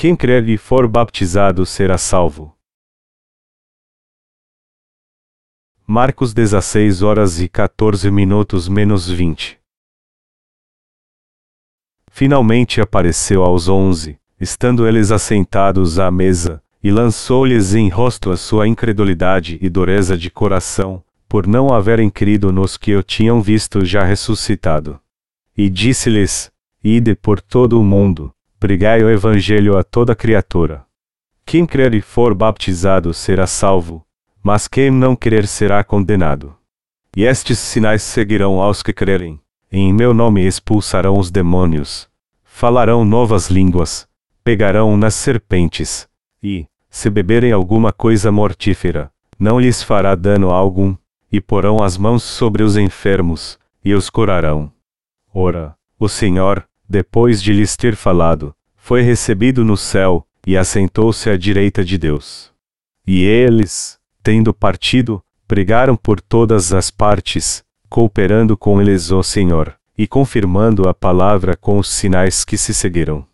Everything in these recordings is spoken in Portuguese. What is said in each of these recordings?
Quem crer e for baptizado será salvo. Marcos 16 horas e 14 minutos menos 20. Finalmente apareceu aos onze, estando eles assentados à mesa, e lançou-lhes em rosto a sua incredulidade e dureza de coração, por não haverem crido nos que o tinham visto já ressuscitado. E disse-lhes: Ide por todo o mundo, pregai o evangelho a toda criatura. Quem crer e for baptizado será salvo, mas quem não crer será condenado. E estes sinais seguirão aos que crerem. Em meu nome expulsarão os demônios, falarão novas línguas, pegarão nas serpentes, e, se beberem alguma coisa mortífera, não lhes fará dano algum, e porão as mãos sobre os enfermos, e os curarão. Ora, o Senhor, depois de lhes ter falado, foi recebido no céu, e assentou-se à direita de Deus. E eles, tendo partido, pregaram por todas as partes, cooperando com eles o Senhor, e confirmando a palavra com os sinais que se seguiram.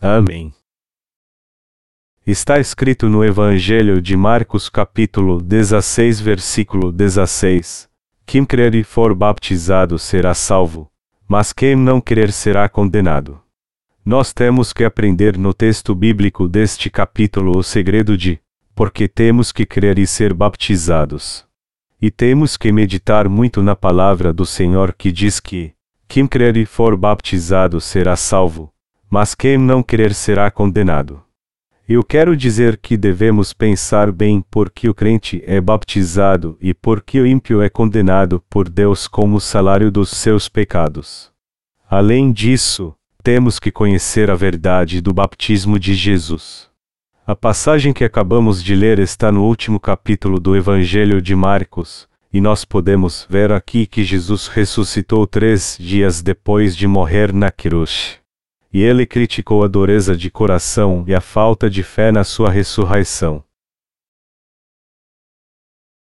Amém. Está escrito no Evangelho de Marcos capítulo 16 versículo 16, Quem crer e for baptizado será salvo, mas quem não crer será condenado. Nós temos que aprender no texto bíblico deste capítulo o segredo de porque temos que crer e ser baptizados. E temos que meditar muito na palavra do Senhor que diz que quem crer e for baptizado será salvo, mas quem não crer será condenado. Eu quero dizer que devemos pensar bem por que o crente é baptizado e por que o ímpio é condenado por Deus como salário dos seus pecados. Além disso, temos que conhecer a verdade do batismo de Jesus. A passagem que acabamos de ler está no último capítulo do Evangelho de Marcos, e nós podemos ver aqui que Jesus ressuscitou três dias depois de morrer na cruz e ele criticou a dureza de coração e a falta de fé na sua ressurreição.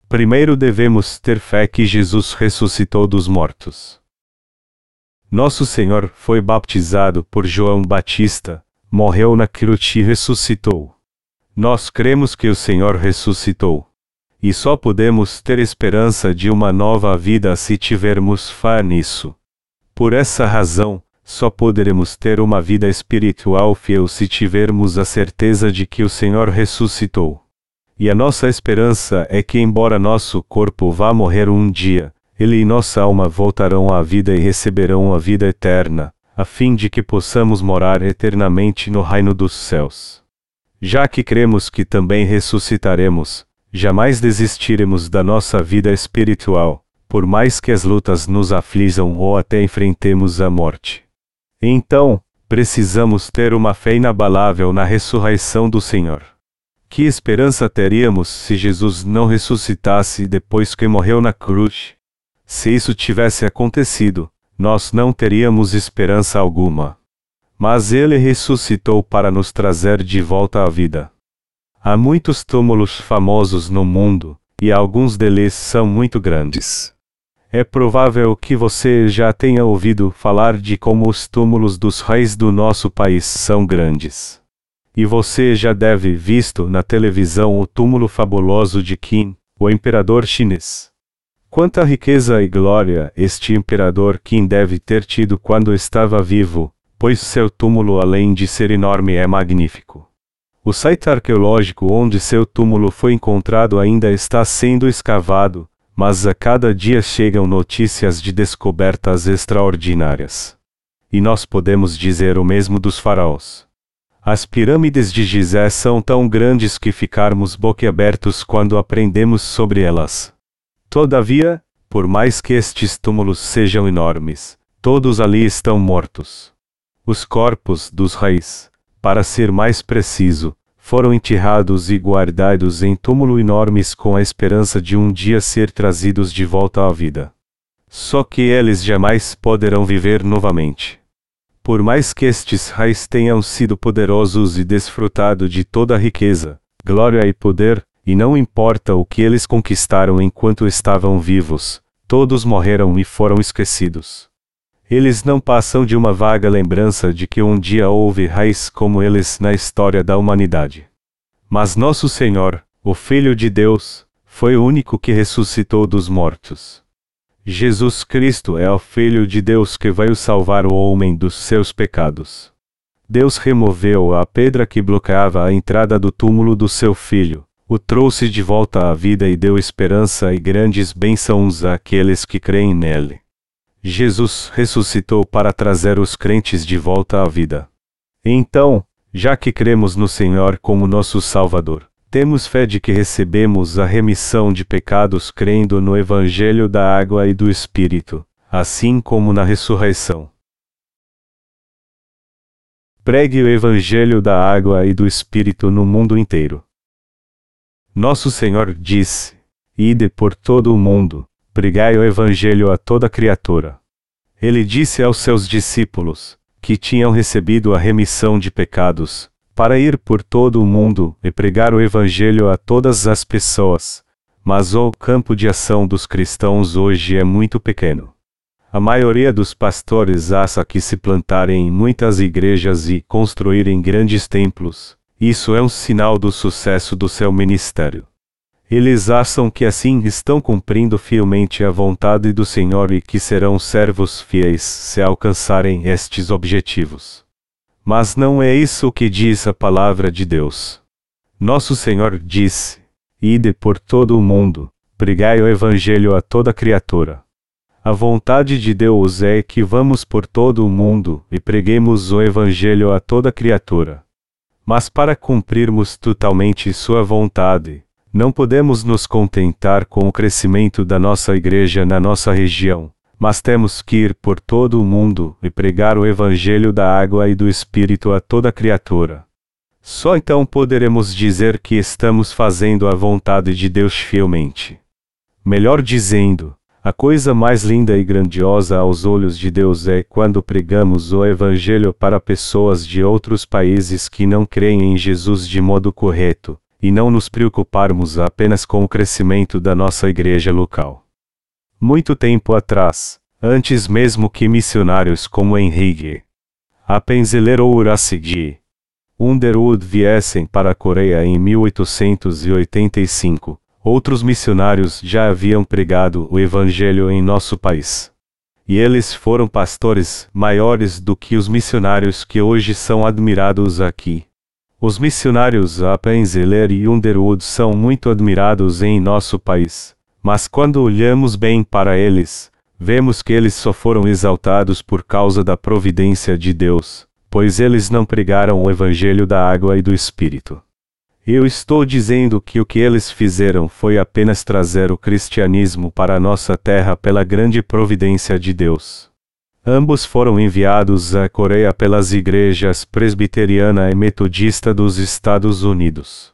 Primeiro devemos ter fé que Jesus ressuscitou dos mortos. Nosso Senhor foi baptizado por João Batista, morreu na cruz e ressuscitou. Nós cremos que o Senhor ressuscitou. E só podemos ter esperança de uma nova vida se tivermos fé nisso. Por essa razão, só poderemos ter uma vida espiritual fiel se tivermos a certeza de que o Senhor ressuscitou. E a nossa esperança é que, embora nosso corpo vá morrer um dia, ele e nossa alma voltarão à vida e receberão a vida eterna, a fim de que possamos morar eternamente no reino dos céus. Já que cremos que também ressuscitaremos, jamais desistiremos da nossa vida espiritual, por mais que as lutas nos aflijam ou até enfrentemos a morte. Então, precisamos ter uma fé inabalável na ressurreição do Senhor. Que esperança teríamos se Jesus não ressuscitasse depois que morreu na cruz? Se isso tivesse acontecido, nós não teríamos esperança alguma. Mas ele ressuscitou para nos trazer de volta à vida. Há muitos túmulos famosos no mundo, e alguns deles são muito grandes. É provável que você já tenha ouvido falar de como os túmulos dos reis do nosso país são grandes. E você já deve visto na televisão o túmulo fabuloso de Qin, o imperador chinês. Quanta riqueza e glória este imperador Qin deve ter tido quando estava vivo, pois seu túmulo além de ser enorme é magnífico. O site arqueológico onde seu túmulo foi encontrado ainda está sendo escavado, mas a cada dia chegam notícias de descobertas extraordinárias. E nós podemos dizer o mesmo dos faraós. As pirâmides de Gizé são tão grandes que ficarmos boquiabertos quando aprendemos sobre elas. Todavia, por mais que estes túmulos sejam enormes, todos ali estão mortos. Os corpos dos reis, para ser mais preciso, foram enterrados e guardados em túmulo enormes com a esperança de um dia ser trazidos de volta à vida. Só que eles jamais poderão viver novamente. Por mais que estes reis tenham sido poderosos e desfrutado de toda a riqueza, glória e poder, e não importa o que eles conquistaram enquanto estavam vivos, todos morreram e foram esquecidos. Eles não passam de uma vaga lembrança de que um dia houve raiz como eles na história da humanidade. Mas nosso Senhor, o Filho de Deus, foi o único que ressuscitou dos mortos. Jesus Cristo é o Filho de Deus que veio salvar o homem dos seus pecados. Deus removeu a pedra que bloqueava a entrada do túmulo do seu filho, o trouxe de volta à vida e deu esperança e grandes bênçãos àqueles que creem nele. Jesus ressuscitou para trazer os crentes de volta à vida. Então, já que cremos no Senhor como nosso Salvador, temos fé de que recebemos a remissão de pecados crendo no Evangelho da água e do Espírito, assim como na ressurreição. Pregue o Evangelho da água e do Espírito no mundo inteiro. Nosso Senhor disse: Ide por todo o mundo, pregai o Evangelho a toda criatura. Ele disse aos seus discípulos, que tinham recebido a remissão de pecados, para ir por todo o mundo e pregar o Evangelho a todas as pessoas. Mas o campo de ação dos cristãos hoje é muito pequeno. A maioria dos pastores acha que se plantarem em muitas igrejas e construírem grandes templos, isso é um sinal do sucesso do seu ministério. Eles acham que assim estão cumprindo fielmente a vontade do Senhor e que serão servos fiéis se alcançarem estes objetivos. Mas não é isso que diz a palavra de Deus. Nosso Senhor disse: Ide por todo o mundo, pregai o Evangelho a toda criatura. A vontade de Deus é que vamos por todo o mundo e preguemos o Evangelho a toda criatura. Mas para cumprirmos totalmente Sua vontade, não podemos nos contentar com o crescimento da nossa igreja na nossa região, mas temos que ir por todo o mundo e pregar o Evangelho da água e do Espírito a toda criatura. Só então poderemos dizer que estamos fazendo a vontade de Deus fielmente. Melhor dizendo, a coisa mais linda e grandiosa aos olhos de Deus é quando pregamos o Evangelho para pessoas de outros países que não creem em Jesus de modo correto, e não nos preocuparmos apenas com o crescimento da nossa igreja local. Muito tempo atrás, antes mesmo que missionários como Henrique Apenzeler ou Urasigi Underwood viessem para a Coreia em 1885, outros missionários já haviam pregado o Evangelho em nosso país. E eles foram pastores maiores do que os missionários que hoje são admirados aqui. Os missionários Appenzeller e Underwood são muito admirados em nosso país, mas quando olhamos bem para eles, vemos que eles só foram exaltados por causa da providência de Deus, pois eles não pregaram o Evangelho da água e do Espírito. Eu estou dizendo que o que eles fizeram foi apenas trazer o cristianismo para a nossa terra pela grande providência de Deus. Ambos foram enviados à Coreia pelas igrejas presbiteriana e metodista dos Estados Unidos.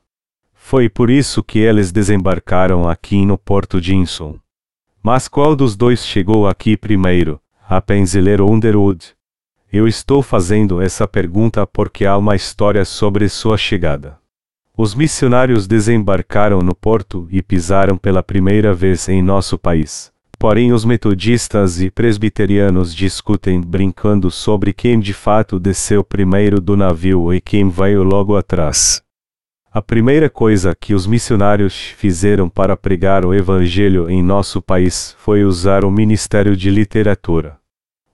Foi por isso que eles desembarcaram aqui no porto de Inson. Mas qual dos dois chegou aqui primeiro, a Penziler ou Underwood? Eu estou fazendo essa pergunta porque há uma história sobre sua chegada. Os missionários desembarcaram no porto e pisaram pela primeira vez em nosso país. Porém, os metodistas e presbiterianos discutem brincando sobre quem de fato desceu primeiro do navio e quem veio logo atrás. A primeira coisa que os missionários fizeram para pregar o Evangelho em nosso país foi usar o Ministério de Literatura.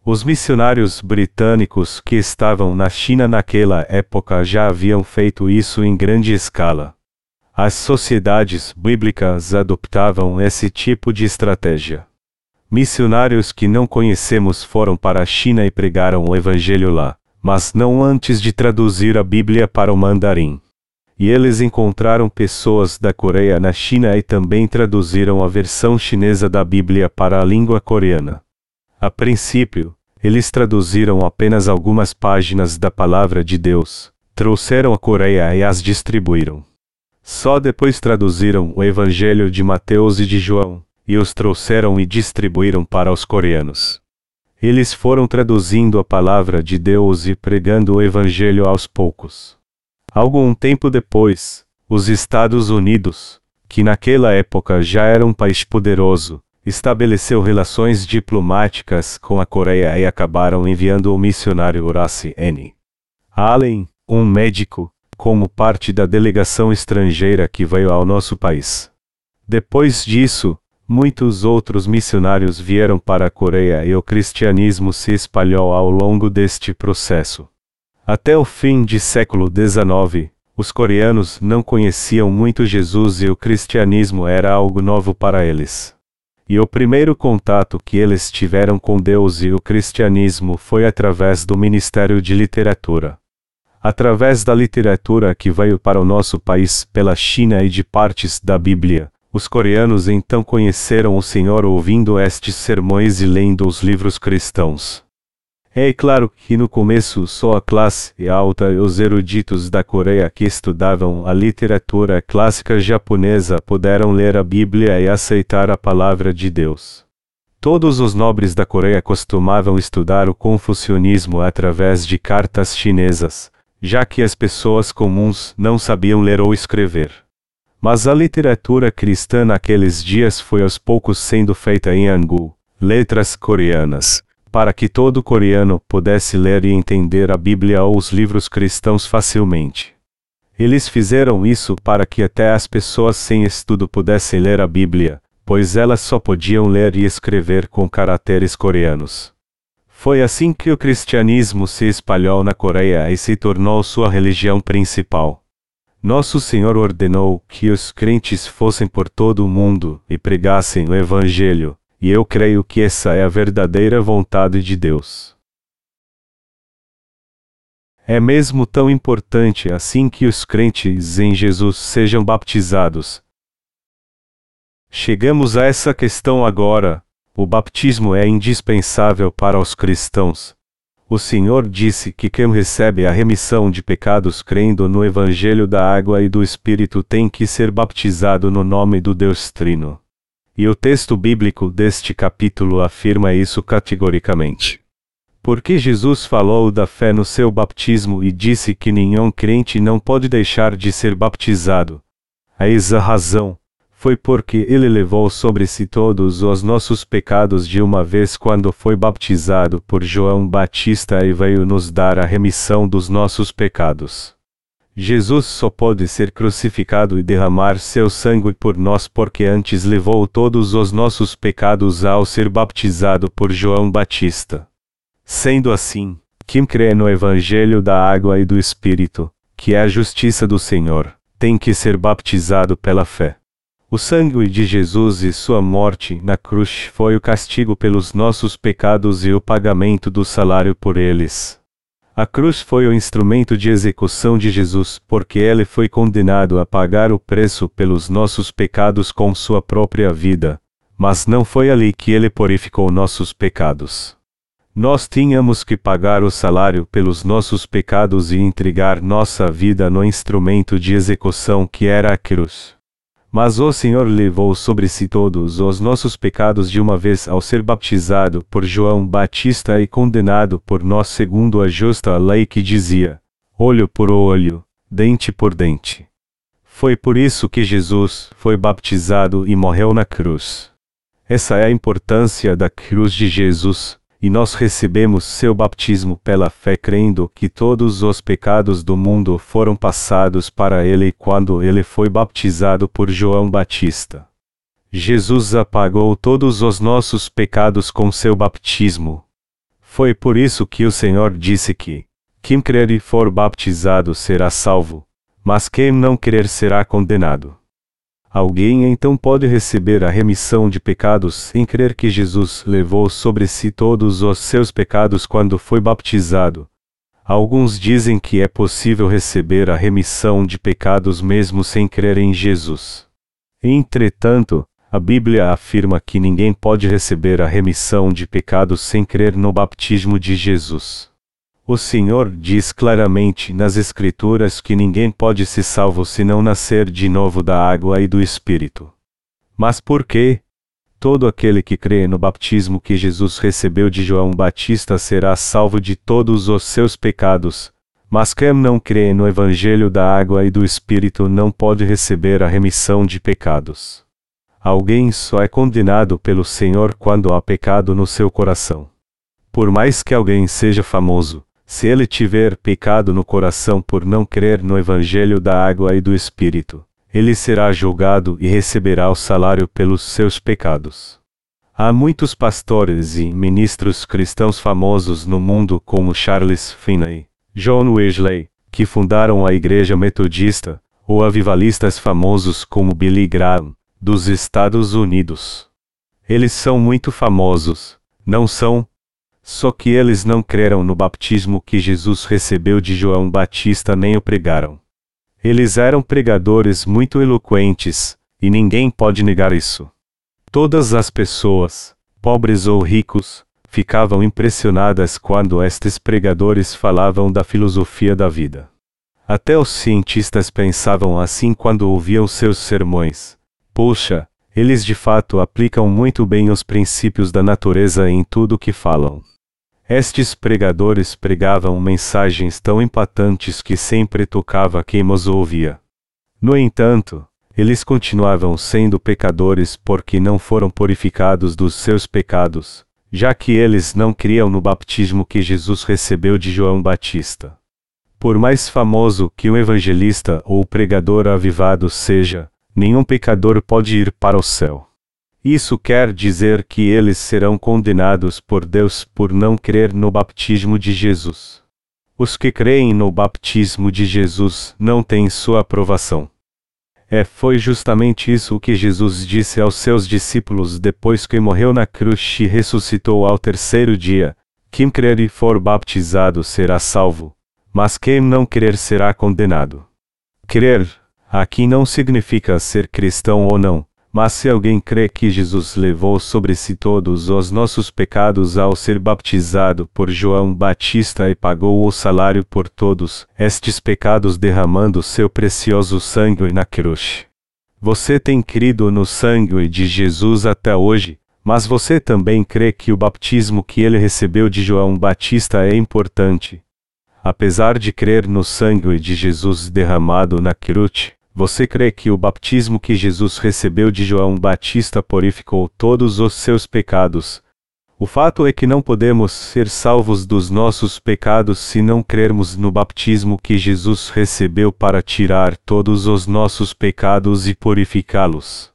Os missionários britânicos que estavam na China naquela época já haviam feito isso em grande escala. As sociedades bíblicas adoptavam esse tipo de estratégia. Missionários que não conhecemos foram para a China e pregaram o Evangelho lá, mas não antes de traduzir a Bíblia para o mandarim. E eles encontraram pessoas da Coreia na China e também traduziram a versão chinesa da Bíblia para a língua coreana. A princípio, eles traduziram apenas algumas páginas da Palavra de Deus, trouxeram a Coreia e as distribuíram. Só depois traduziram o Evangelho de Mateus e de João, e os trouxeram e distribuíram para os coreanos. Eles foram traduzindo a palavra de Deus e pregando o Evangelho aos poucos. Algum tempo depois, os Estados Unidos, que naquela época já era um país poderoso, estabeleceu relações diplomáticas com a Coreia e acabaram enviando o missionário Horace N. Allen, um médico, como parte da delegação estrangeira que veio ao nosso país. Depois disso, muitos outros missionários vieram para a Coreia e o cristianismo se espalhou ao longo deste processo. Até o fim do século XIX, os coreanos não conheciam muito Jesus e o cristianismo era algo novo para eles. E o primeiro contato que eles tiveram com Deus e o cristianismo foi através do Ministério de Literatura. Através da literatura que veio para o nosso país pela China e de partes da Bíblia, os coreanos então conheceram o Senhor ouvindo estes sermões e lendo os livros cristãos. É claro que no começo só a classe alta e os eruditos da Coreia que estudavam a literatura clássica japonesa puderam ler a Bíblia e aceitar a palavra de Deus. Todos os nobres da Coreia costumavam estudar o confucionismo através de cartas chinesas, já que as pessoas comuns não sabiam ler ou escrever. Mas a literatura cristã naqueles dias foi aos poucos sendo feita em Hangul, letras coreanas para que todo coreano pudesse ler e entender a Bíblia ou os livros cristãos facilmente. Eles fizeram isso para que até as pessoas sem estudo pudessem ler a Bíblia, pois elas só podiam ler e escrever com caracteres coreanos. Foi assim que o cristianismo se espalhou na Coreia e se tornou sua religião principal. Nosso Senhor ordenou que os crentes fossem por todo o mundo e pregassem o Evangelho, e eu creio que essa é a verdadeira vontade de Deus. É mesmo tão importante assim que os crentes em Jesus sejam baptizados. Chegamos a essa questão agora. O batismo é indispensável para os cristãos. O Senhor disse que quem recebe a remissão de pecados crendo no Evangelho da Água e do Espírito tem que ser baptizado no nome do Deus Trino. E o texto bíblico deste capítulo afirma isso categoricamente. Porque Jesus falou da fé no seu batismo e disse que nenhum crente não pode deixar de ser baptizado. Eis a razão. Foi porque ele levou sobre si todos os nossos pecados de uma vez quando foi baptizado por João Batista e veio nos dar a remissão dos nossos pecados. Jesus só pode ser crucificado e derramar seu sangue por nós porque antes levou todos os nossos pecados ao ser batizado por João Batista. Sendo assim, quem crê no Evangelho da água e do Espírito, que é a justiça do Senhor, tem que ser batizado pela fé. O sangue de Jesus e sua morte na cruz foi o castigo pelos nossos pecados e o pagamento do salário por eles. A cruz foi o instrumento de execução de Jesus, porque ele foi condenado a pagar o preço pelos nossos pecados com sua própria vida, mas não foi ali que ele purificou nossos pecados. Nós tínhamos que pagar o salário pelos nossos pecados e entregar nossa vida no instrumento de execução que era a cruz. Mas o Senhor levou sobre si todos os nossos pecados de uma vez ao ser batizado por João Batista e condenado por nós segundo a justa lei que dizia: olho por olho, dente por dente. Foi por isso que Jesus foi batizado e morreu na cruz. Essa é a importância da cruz de Jesus, e nós recebemos seu batismo pela fé crendo que todos os pecados do mundo foram passados para ele quando ele foi baptizado por João Batista. Jesus apagou todos os nossos pecados com seu batismo. Foi por isso que o Senhor disse que, quem crer e for baptizado será salvo, mas quem não crer será condenado. Alguém então pode receber a remissão de pecados sem crer que Jesus levou sobre si todos os seus pecados quando foi baptizado. Alguns dizem que é possível receber a remissão de pecados mesmo sem crer em Jesus. Entretanto, a Bíblia afirma que ninguém pode receber a remissão de pecados sem crer no batismo de Jesus. O Senhor diz claramente nas Escrituras que ninguém pode ser salvo se não nascer de novo da água e do Espírito. Mas por quê? Todo aquele que crê no batismo que Jesus recebeu de João Batista será salvo de todos os seus pecados, mas quem não crê no Evangelho da água e do Espírito não pode receber a remissão de pecados. alguém só é condenado pelo Senhor quando há pecado no seu coração. Por mais que alguém seja famoso, se ele tiver pecado no coração por não crer no Evangelho da água e do Espírito, ele será julgado e receberá o salário pelos seus pecados. Há muitos pastores e ministros cristãos famosos no mundo como Charles Finney, John Wesley, que fundaram a Igreja Metodista, ou avivalistas famosos como Billy Graham, dos Estados Unidos. Eles são muito famosos, não são, só que eles não creram no baptismo que Jesus recebeu de João Batista nem o pregaram. Eles eram pregadores muito eloquentes, e ninguém pode negar isso. Todas as pessoas, pobres ou ricos, ficavam impressionadas quando estes pregadores falavam da filosofia da vida. Até os cientistas pensavam assim quando ouviam seus sermões. Poxa, eles de fato aplicam muito bem os princípios da natureza em tudo o que falam. Estes pregadores pregavam mensagens tão impactantes que sempre tocava quem os ouvia. No entanto, eles continuavam sendo pecadores porque não foram purificados dos seus pecados, já que eles não criam no baptismo que Jesus recebeu de João Batista. Por mais famoso que um evangelista ou pregador avivado seja, nenhum pecador pode ir para o céu. Isso quer dizer que eles serão condenados por Deus por não crer no baptismo de Jesus. Os que creem no baptismo de Jesus não têm sua aprovação. É, foi justamente isso que Jesus disse aos seus discípulos depois que morreu na cruz e ressuscitou ao terceiro dia: Quem crer e for baptizado será salvo, mas quem não crer será condenado. Crer, aqui não significa ser cristão ou não, mas se alguém crê que Jesus levou sobre si todos os nossos pecados ao ser batizado por João Batista e pagou o salário por todos estes pecados derramando seu precioso sangue na cruz. Você tem crido no sangue de Jesus até hoje, mas você também crê que o batismo que ele recebeu de João Batista é importante. Apesar de crer no sangue de Jesus derramado na cruz, você crê que o batismo que Jesus recebeu de João Batista purificou todos os seus pecados? O fato é que não podemos ser salvos dos nossos pecados se não crermos no batismo que Jesus recebeu para tirar todos os nossos pecados e purificá-los.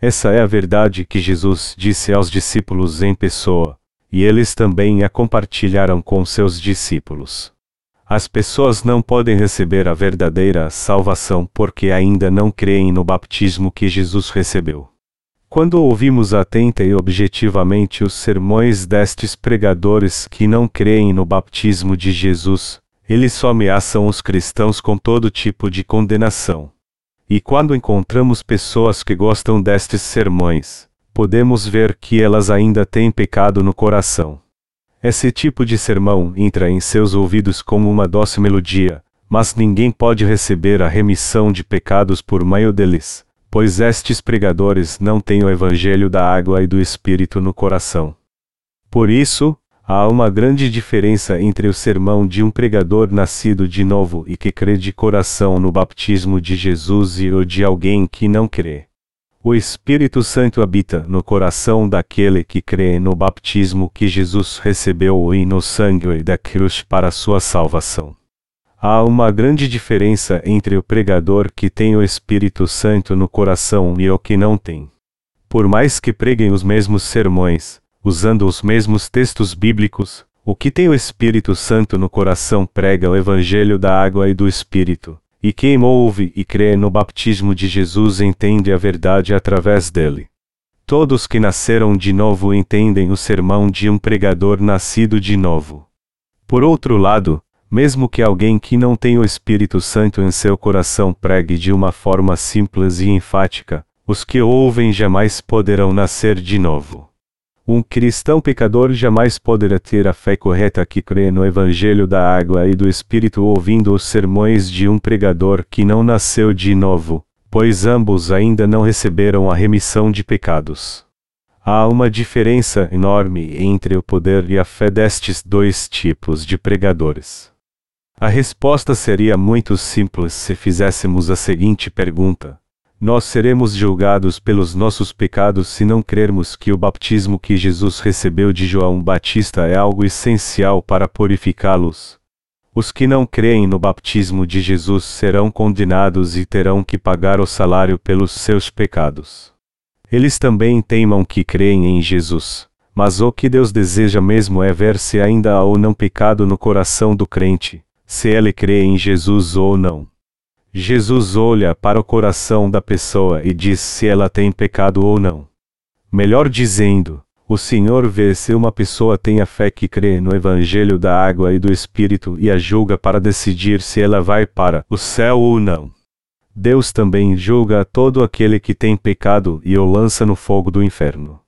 Essa é a verdade que Jesus disse aos discípulos em pessoa, e eles também a compartilharam com seus discípulos. As pessoas não podem receber a verdadeira salvação porque ainda não creem no baptismo que Jesus recebeu. Quando ouvimos atenta e objetivamente os sermões destes pregadores que não creem no baptismo de Jesus, eles só ameaçam os cristãos com todo tipo de condenação. E quando encontramos pessoas que gostam destes sermões, podemos ver que elas ainda têm pecado no coração. Esse tipo de sermão entra em seus ouvidos como uma doce melodia, mas ninguém pode receber a remissão de pecados por meio deles, pois estes pregadores não têm o evangelho da água e do Espírito no coração. Por isso, há uma grande diferença entre o sermão de um pregador nascido de novo e que crê de coração no baptismo de Jesus e o de alguém que não crê. O Espírito Santo habita no coração daquele que crê no batismo que Jesus recebeu e no sangue da cruz para sua salvação. Há uma grande diferença entre o pregador que tem o Espírito Santo no coração e o que não tem. Por mais que preguem os mesmos sermões, usando os mesmos textos bíblicos, o que tem o Espírito Santo no coração prega o Evangelho da água e do Espírito, e quem ouve e crê no batismo de Jesus entende a verdade através dele. Todos que nasceram de novo entendem o sermão de um pregador nascido de novo. Por outro lado, mesmo que alguém que não tem o Espírito Santo em seu coração pregue de uma forma simples e enfática, os que ouvem jamais poderão nascer de novo. Um cristão pecador jamais poderá ter a fé correta que crê no Evangelho da água e do Espírito ouvindo os sermões de um pregador que não nasceu de novo, pois ambos ainda não receberam a remissão de pecados. Há uma diferença enorme entre o poder e a fé destes dois tipos de pregadores. A resposta seria muito simples se fizéssemos a seguinte pergunta: nós seremos julgados pelos nossos pecados se não crermos que o baptismo que Jesus recebeu de João Batista é algo essencial para purificá-los. Os que não creem no baptismo de Jesus serão condenados e terão que pagar o salário pelos seus pecados. Eles também teimam que creem em Jesus, mas o que Deus deseja mesmo é ver se ainda há ou não pecado no coração do crente, se ele crê em Jesus ou não. Jesus olha para o coração da pessoa e diz se ela tem pecado ou não. Melhor dizendo, o Senhor vê se uma pessoa tem a fé que crê no Evangelho da água e do Espírito e a julga para decidir se ela vai para o céu ou não. Deus também julga todo aquele que tem pecado e o lança no fogo do inferno.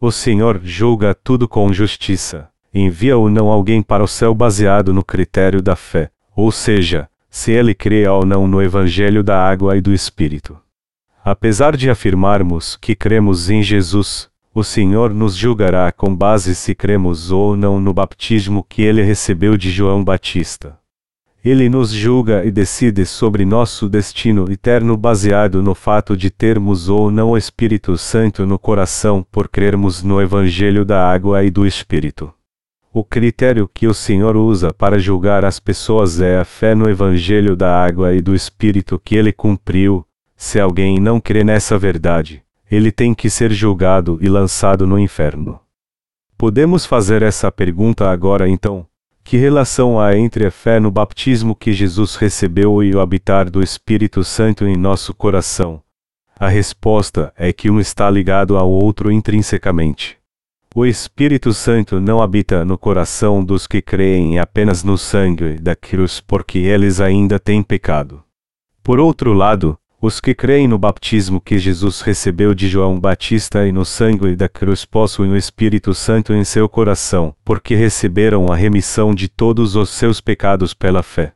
O Senhor julga tudo com justiça, envia ou não alguém para o céu baseado no critério da fé, ou seja, se ele crê ou não no Evangelho da água e do Espírito. Apesar de afirmarmos que cremos em Jesus, o Senhor nos julgará com base se cremos ou não no batismo que ele recebeu de João Batista. Ele nos julga e decide sobre nosso destino eterno baseado no fato de termos ou não o Espírito Santo no coração por crermos no Evangelho da água e do Espírito. O critério que o Senhor usa para julgar as pessoas é a fé no Evangelho da água e do Espírito que ele cumpriu. Se alguém não crê nessa verdade, ele tem que ser julgado e lançado no inferno. Podemos fazer essa pergunta agora então: que relação há entre a fé no batismo que Jesus recebeu e o habitar do Espírito Santo em nosso coração? A resposta é que um está ligado ao outro intrinsecamente. O Espírito Santo não habita no coração dos que creem apenas no sangue da cruz porque eles ainda têm pecado. Por outro lado, os que creem no batismo que Jesus recebeu de João Batista e no sangue da cruz possuem o Espírito Santo em seu coração, porque receberam a remissão de todos os seus pecados pela fé.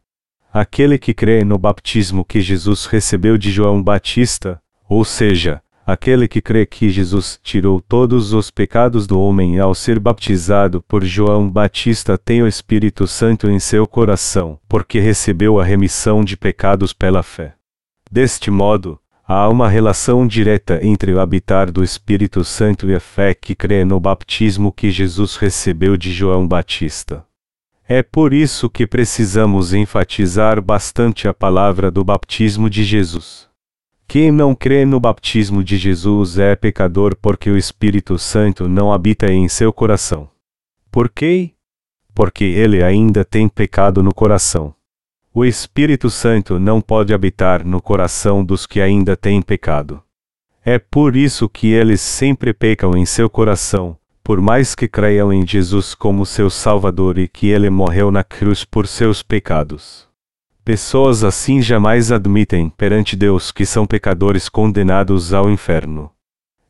Aquele que crê no batismo que Jesus recebeu de João Batista, ou seja, aquele que crê que Jesus tirou todos os pecados do homem ao ser batizado por João Batista tem o Espírito Santo em seu coração, porque recebeu a remissão de pecados pela fé. Deste modo, há uma relação direta entre o habitar do Espírito Santo e a fé que crê no batismo que Jesus recebeu de João Batista. É por isso que precisamos enfatizar bastante a palavra do batismo de Jesus. Quem não crê no batismo de Jesus é pecador porque o Espírito Santo não habita em seu coração. Por quê? Porque ele ainda tem pecado no coração. O Espírito Santo não pode habitar no coração dos que ainda têm pecado. É por isso que eles sempre pecam em seu coração, por mais que creiam em Jesus como seu Salvador e que ele morreu na cruz por seus pecados. Pessoas assim jamais admitem perante Deus que são pecadores condenados ao inferno.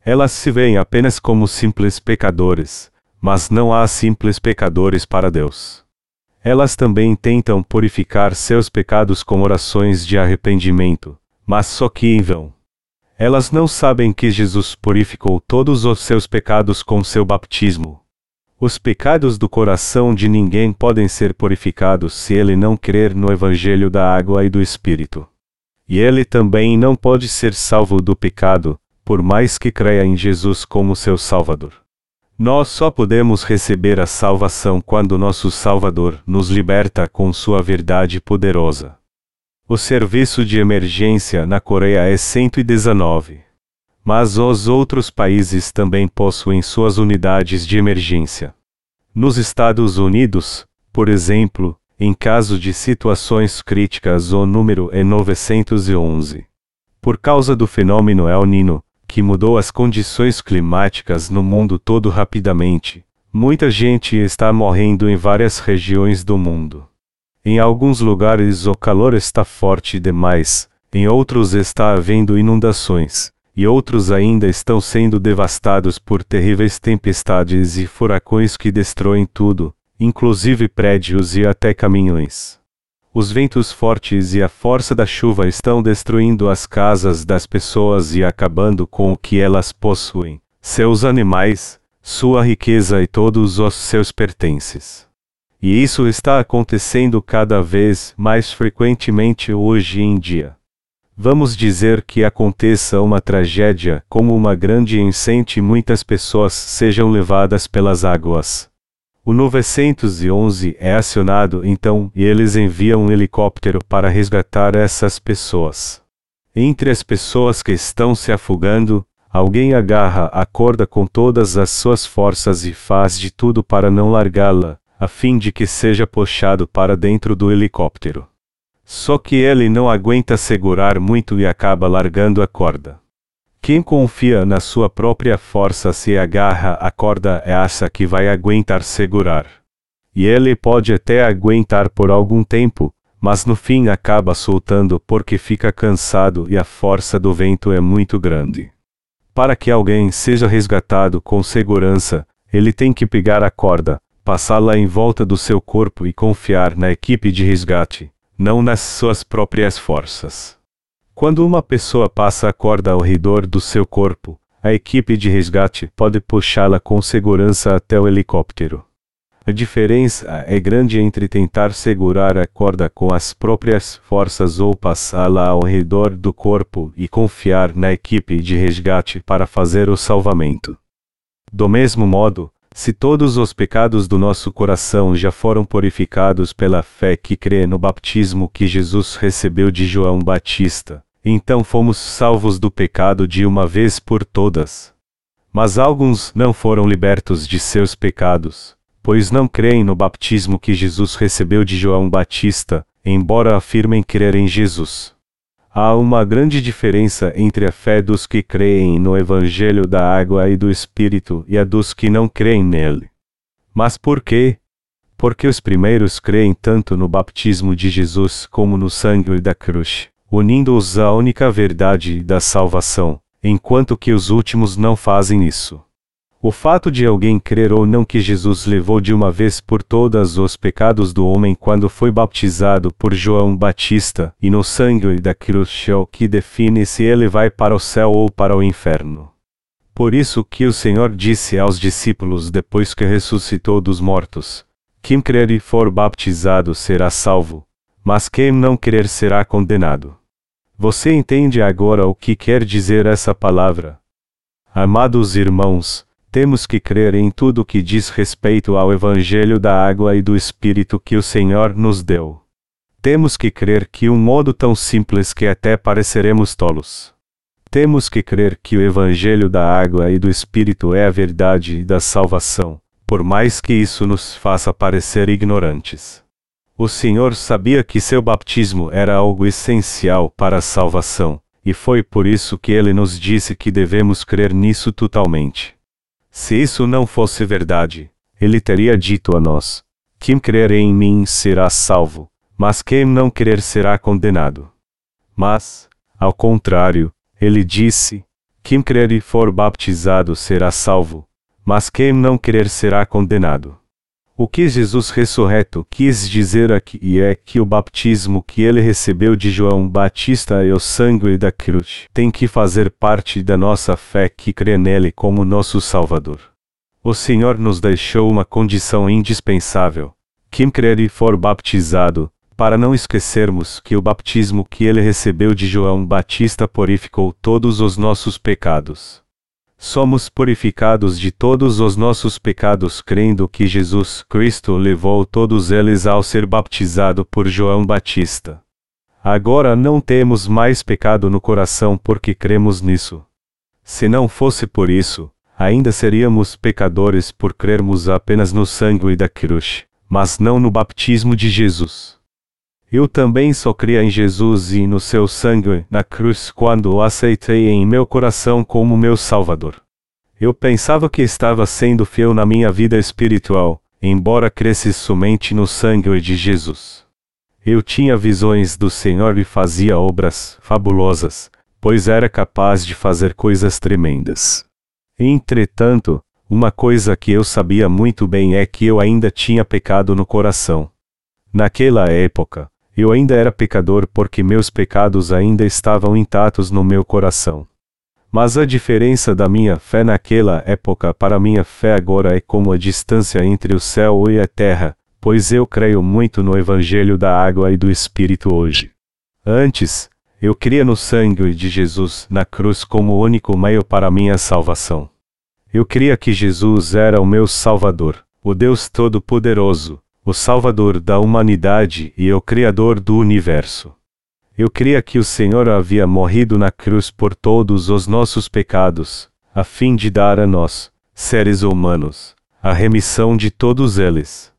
Elas se veem apenas como simples pecadores, mas não há simples pecadores para Deus. Elas também tentam purificar seus pecados com orações de arrependimento, mas só que em vão. Elas não sabem que Jesus purificou todos os seus pecados com seu baptismo, os pecados do coração de ninguém podem ser purificados se ele não crer no Evangelho da água e do Espírito. E ele também não pode ser salvo do pecado, por mais que creia em Jesus como seu Salvador. Nós só podemos receber a salvação quando nosso Salvador nos liberta com sua verdade poderosa. O serviço de emergência na Coreia é 119 mas os outros países também possuem suas unidades de emergência. Nos Estados Unidos, por exemplo, em caso de situações críticas o número é 911. Por causa do fenômeno El Nino, que mudou as condições climáticas no mundo todo rapidamente, muita gente está morrendo em várias regiões do mundo. Em alguns lugares o calor está forte demais, em outros está havendo inundações e outros ainda estão sendo devastados por terríveis tempestades e furacões que destroem tudo, inclusive prédios e até caminhões. Os ventos fortes e a força da chuva estão destruindo as casas das pessoas e acabando com o que elas possuem, seus animais, sua riqueza e todos os seus pertences. E isso está acontecendo cada vez mais frequentemente hoje em dia. Vamos dizer que aconteça uma tragédia, como uma grande enchente e muitas pessoas sejam levadas pelas águas. O 911 é acionado então e eles enviam um helicóptero para resgatar essas pessoas. Entre as pessoas que estão se afogando, alguém agarra a corda com todas as suas forças e faz de tudo para não largá-la, a fim de que seja puxado para dentro do helicóptero. Só que ele não aguenta segurar muito e acaba largando a corda. Quem confia na sua própria força se agarra à corda e acha que vai aguentar segurar. E ele pode até aguentar por algum tempo, mas no fim acaba soltando porque fica cansado e a força do vento é muito grande. Para que alguém seja resgatado com segurança, ele tem que pegar a corda, passá-la em volta do seu corpo e confiar na equipe de resgate, não nas suas próprias forças. Quando uma pessoa passa a corda ao redor do seu corpo, a equipe de resgate pode puxá-la com segurança até o helicóptero. A diferença é grande entre tentar segurar a corda com as próprias forças ou passá-la ao redor do corpo e confiar na equipe de resgate para fazer o salvamento. Do mesmo modo, se todos os pecados do nosso coração já foram purificados pela fé que crê no baptismo que Jesus recebeu de João Batista, então fomos salvos do pecado de uma vez por todas. Mas alguns não foram libertos de seus pecados, pois não creem no baptismo que Jesus recebeu de João Batista, embora afirmem crer em Jesus. Há uma grande diferença entre a fé dos que creem no Evangelho da Água e do Espírito e a dos que não creem nele. Mas por quê? Porque os primeiros creem tanto no baptismo de Jesus como no sangue da cruz, unindo-os à única verdade da salvação, enquanto que os últimos não fazem isso. O fato de alguém crer ou não que Jesus levou de uma vez por todas os pecados do homem quando foi baptizado por João Batista, e no sangue da cruz é o que define se ele vai para o céu ou para o inferno. Por isso que o Senhor disse aos discípulos depois que ressuscitou dos mortos: Quem crer e for baptizado será salvo, mas quem não crer será condenado. Você entende agora o que quer dizer essa palavra? Amados irmãos, temos que crer em tudo que diz respeito ao Evangelho da água e do Espírito que o Senhor nos deu. Temos que crer que um modo tão simples que até pareceremos tolos. Temos que crer que o Evangelho da água e do Espírito é a verdade da salvação, por mais que isso nos faça parecer ignorantes. O Senhor sabia que seu baptismo era algo essencial para a salvação, e foi por isso que ele nos disse que devemos crer nisso totalmente. Se isso não fosse verdade, ele teria dito a nós: Quem crer em mim será salvo, mas quem não crer será condenado. Mas, ao contrário, ele disse: Quem crer e for baptizado será salvo, mas quem não crer será condenado. O que Jesus ressurreto quis dizer aqui é que o baptismo que ele recebeu de João Batista e o sangue da cruz tem que fazer parte da nossa fé que crê nele como nosso Salvador. O Senhor nos deixou uma condição indispensável. Quem crer e for baptizado, para não esquecermos que o baptismo que ele recebeu de João Batista purificou todos os nossos pecados somos purificados de todos os nossos pecados crendo que Jesus Cristo levou todos eles ao ser baptizado por João Batista. Agora não temos mais pecado no coração porque cremos nisso. Se não fosse por isso, ainda seríamos pecadores por crermos apenas no sangue da cruz, mas não no baptismo de Jesus. Eu também só cria em Jesus e no seu sangue na cruz quando o aceitei em meu coração como meu Salvador. Eu pensava que estava sendo fiel na minha vida espiritual, embora cresce somente no sangue de Jesus. Eu tinha visões do Senhor e fazia obras fabulosas, pois era capaz de fazer coisas tremendas. Entretanto, uma coisa que eu sabia muito bem é que eu ainda tinha pecado no coração. Naquela época, eu ainda era pecador porque meus pecados ainda estavam intactos no meu coração. Mas a diferença da minha fé naquela época para minha fé agora é como a distância entre o céu e a terra, pois eu creio muito no Evangelho da água e do Espírito hoje. Antes, Eu cria no sangue de Jesus na cruz como o único meio para minha salvação. Eu cria que Jesus era o meu Salvador, o Deus Todo-Poderoso, o Salvador da humanidade e o Criador do universo. Eu cria que o Senhor havia morrido na cruz por todos os nossos pecados, a fim de dar a nós, seres humanos, a remissão de todos eles.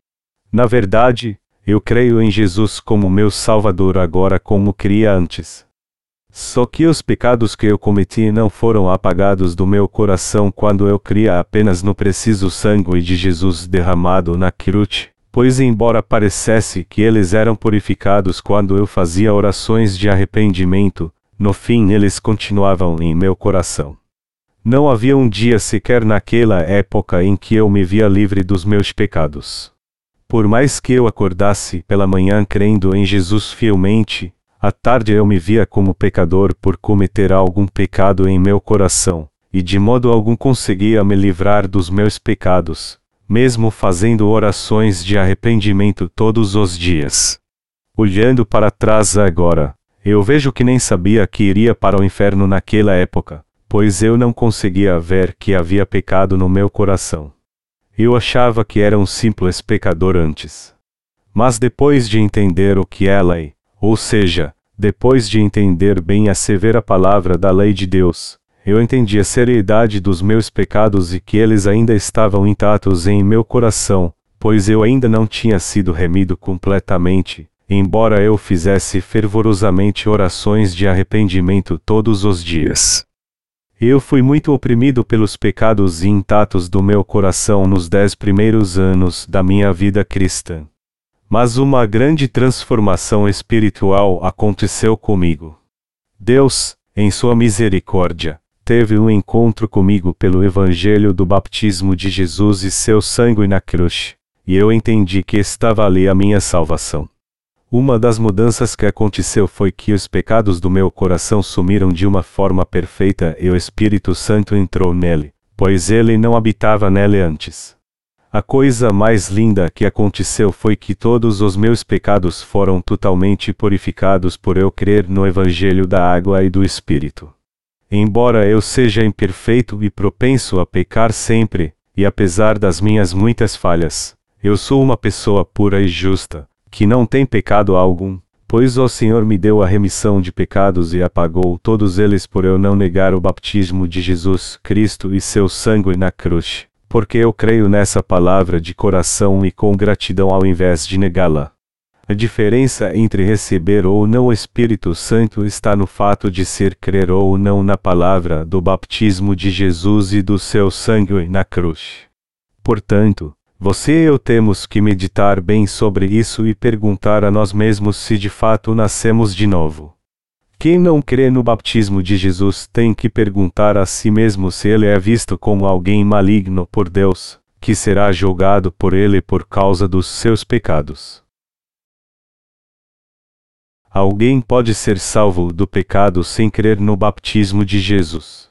Na verdade, eu creio em Jesus como meu Salvador agora como cria antes. Só que os pecados que eu cometi não foram apagados do meu coração quando eu cria apenas no preciso sangue de Jesus derramado na cruz, pois embora parecesse que eles eram purificados quando eu fazia orações de arrependimento, no fim eles continuavam em meu coração. Não havia um dia sequer naquela época em que eu me via livre dos meus pecados. Por mais que eu acordasse pela manhã crendo em Jesus fielmente, à tarde eu me via como pecador por cometer algum pecado em meu coração, e de modo algum conseguia me livrar dos meus pecados, mesmo fazendo orações de arrependimento todos os dias. Olhando para trás agora, eu vejo que nem sabia que iria para o inferno naquela época, pois eu não conseguia ver que havia pecado no meu coração. Eu achava que era um simples pecador antes. Mas depois de entender o que é lei, ou seja, depois de entender bem a severa palavra da lei de Deus, eu entendi a seriedade dos meus pecados e que eles ainda estavam intactos em meu coração, pois eu ainda não tinha sido remido completamente, embora eu fizesse fervorosamente orações de arrependimento todos os dias. Eu fui muito oprimido pelos pecados intactos do meu coração nos dez primeiros anos da minha vida cristã. Mas uma grande transformação espiritual aconteceu comigo. Deus, em sua misericórdia, teve um encontro comigo pelo Evangelho do baptismo de Jesus e seu sangue na cruz, e eu entendi que estava ali a minha salvação. Uma das mudanças que aconteceu foi que os pecados do meu coração sumiram de uma forma perfeita e o Espírito Santo entrou nele, pois ele não habitava nele antes. A coisa mais linda que aconteceu foi que todos os meus pecados foram totalmente purificados por eu crer no Evangelho da água e do Espírito. Embora eu seja imperfeito e propenso a pecar sempre, e apesar das minhas muitas falhas, eu sou uma pessoa pura e justa, que não tem pecado algum, pois o Senhor me deu a remissão de pecados e apagou todos eles por eu não negar o baptismo de Jesus Cristo e seu sangue na cruz, porque eu creio nessa palavra de coração e com gratidão ao invés de negá-la. A diferença entre receber ou não o Espírito Santo está no fato de ser crer ou não na palavra do baptismo de Jesus e do seu sangue na cruz. Portanto, você e eu temos que meditar bem sobre isso e perguntar a nós mesmos se de fato nascemos de novo. Quem não crê no baptismo de Jesus tem que perguntar a si mesmo se ele é visto como alguém maligno por Deus, que será julgado por ele por causa dos seus pecados. Alguém pode ser salvo do pecado sem crer no baptismo de Jesus.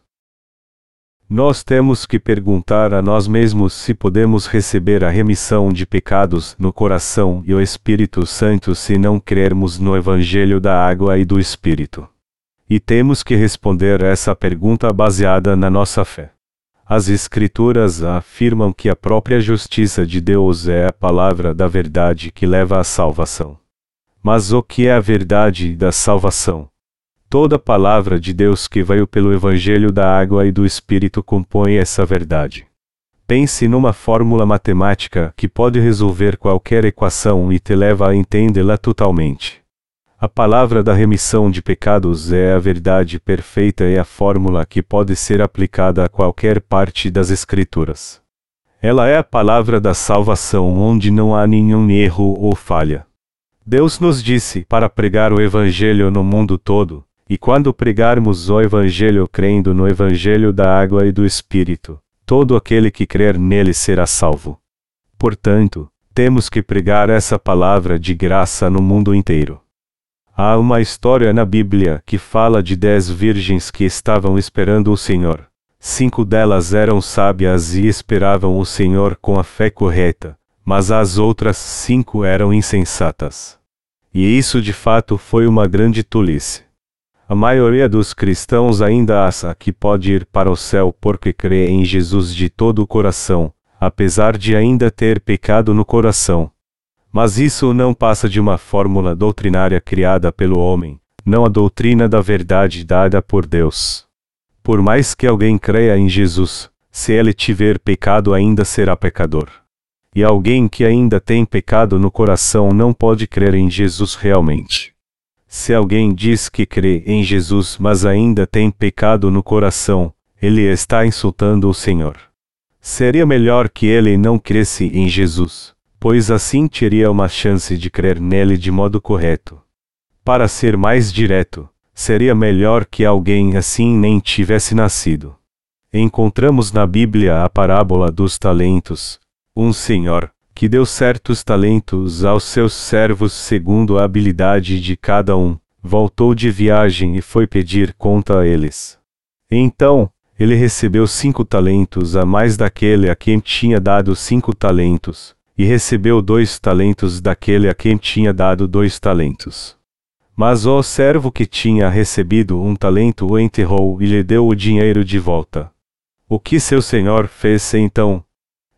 Nós temos que perguntar a nós mesmos se podemos receber a remissão de pecados no coração e o Espírito Santo se não crermos no Evangelho da água e do Espírito. E temos que responder essa pergunta baseada na nossa fé. As Escrituras afirmam que a própria justiça de Deus é a palavra da verdade que leva à salvação. Mas o que é a verdade da salvação? Toda palavra de Deus que veio pelo Evangelho da Água e do Espírito compõe essa verdade. Pense numa fórmula matemática que pode resolver qualquer equação e te leva a entendê-la totalmente. A palavra da remissão de pecados é a verdade perfeita e a fórmula que pode ser aplicada a qualquer parte das Escrituras. Ela é a palavra da salvação onde não há nenhum erro ou falha. Deus nos disse para pregar o Evangelho no mundo todo, e quando pregarmos o Evangelho crendo no Evangelho da água e do Espírito, todo aquele que crer nele será salvo. Portanto, temos que pregar essa palavra de graça no mundo inteiro. Há uma história na Bíblia que fala de dez virgens que estavam esperando o Senhor. Cinco delas eram sábias e esperavam o Senhor com a fé correta, mas as outras cinco eram insensatas. E isso de fato foi uma grande tolice. A maioria dos cristãos ainda acha que pode ir para o céu porque crê em Jesus de todo o coração, apesar de ainda ter pecado no coração. Mas isso não passa de uma fórmula doutrinária criada pelo homem, não a doutrina da verdade dada por Deus. Por mais que alguém creia em Jesus, se ele tiver pecado ainda será pecador. E alguém que ainda tem pecado no coração não pode crer em Jesus realmente. Se alguém diz que crê em Jesus, mas ainda tem pecado no coração, ele está insultando o Senhor. Seria melhor que ele não cresce em Jesus, pois assim teria uma chance de crer nele de modo correto. Para ser mais direto, seria melhor que alguém assim nem tivesse nascido. Encontramos na Bíblia a parábola dos talentos. Um senhor, que deu certos talentos aos seus servos segundo a habilidade de cada um, voltou de viagem e foi pedir conta a eles. Então, ele recebeu cinco talentos a mais daquele a quem tinha dado cinco talentos, e recebeu dois talentos daquele a quem tinha dado dois talentos. Mas o servo que tinha recebido um talento o enterrou e lhe deu o dinheiro de volta. O que seu senhor fez então?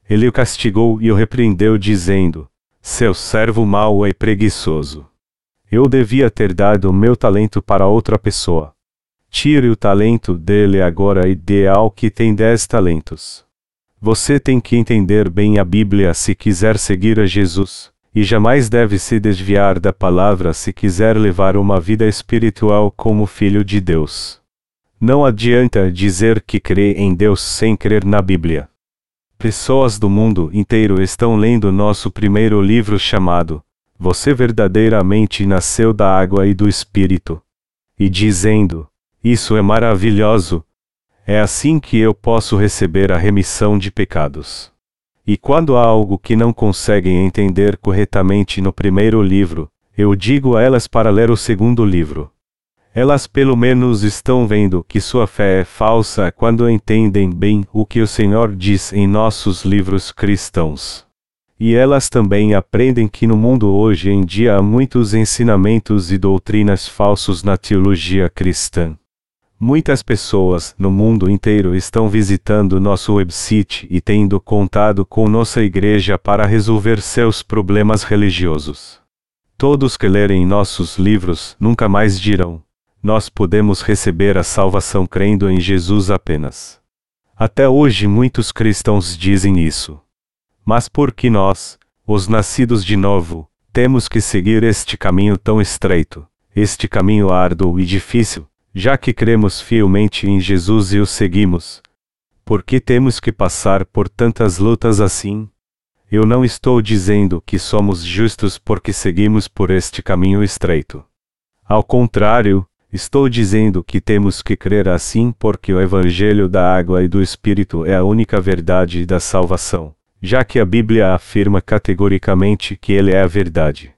Ele o castigou e o repreendeu, dizendo: Seu servo mau e preguiçoso. Eu devia ter dado o meu talento para outra pessoa. Tire o talento dele agora e dê ao que tem dez talentos. Você tem que entender bem a Bíblia se quiser seguir a Jesus, e jamais deve se desviar da palavra se quiser levar uma vida espiritual como filho de Deus. Não adianta dizer que crê em Deus sem crer na Bíblia. Pessoas do mundo inteiro estão lendo nosso primeiro livro chamado Você verdadeiramente nasceu da água e do Espírito. E dizendo: Isso é maravilhoso. É assim que eu posso receber a remissão de pecados. E quando há algo que não conseguem entender corretamente no primeiro livro, eu digo a elas para ler o segundo livro. Elas pelo menos estão vendo que sua fé é falsa quando entendem bem o que o Senhor diz em nossos livros cristãos. E elas também aprendem que no mundo hoje em dia há muitos ensinamentos e doutrinas falsos na teologia cristã. Muitas pessoas no mundo inteiro estão visitando nosso website e tendo contato com nossa igreja para resolver seus problemas religiosos. Todos que lerem nossos livros nunca mais dirão: nós podemos receber a salvação crendo em Jesus apenas. Até hoje muitos cristãos dizem isso. Mas por que nós, os nascidos de novo, temos que seguir este caminho tão estreito, este caminho árduo e difícil, já que cremos fielmente em Jesus e o seguimos? Por que temos que passar por tantas lutas assim? Eu não estou dizendo que somos justos porque seguimos por este caminho estreito. Ao contrário, Estou dizendo que temos que crer assim porque o Evangelho da água e do Espírito é a única verdade da salvação, já que a Bíblia afirma categoricamente que ele é a verdade.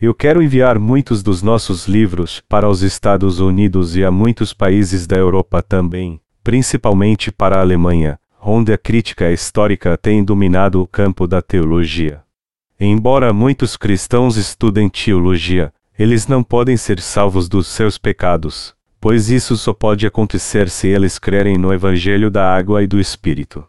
Eu quero enviar muitos dos nossos livros para os Estados Unidos e a muitos países da Europa também, principalmente para a Alemanha, onde a crítica histórica tem dominado o campo da teologia. Embora muitos cristãos estudem teologia, eles não podem ser salvos dos seus pecados, pois isso só pode acontecer se eles crerem no Evangelho da água e do Espírito.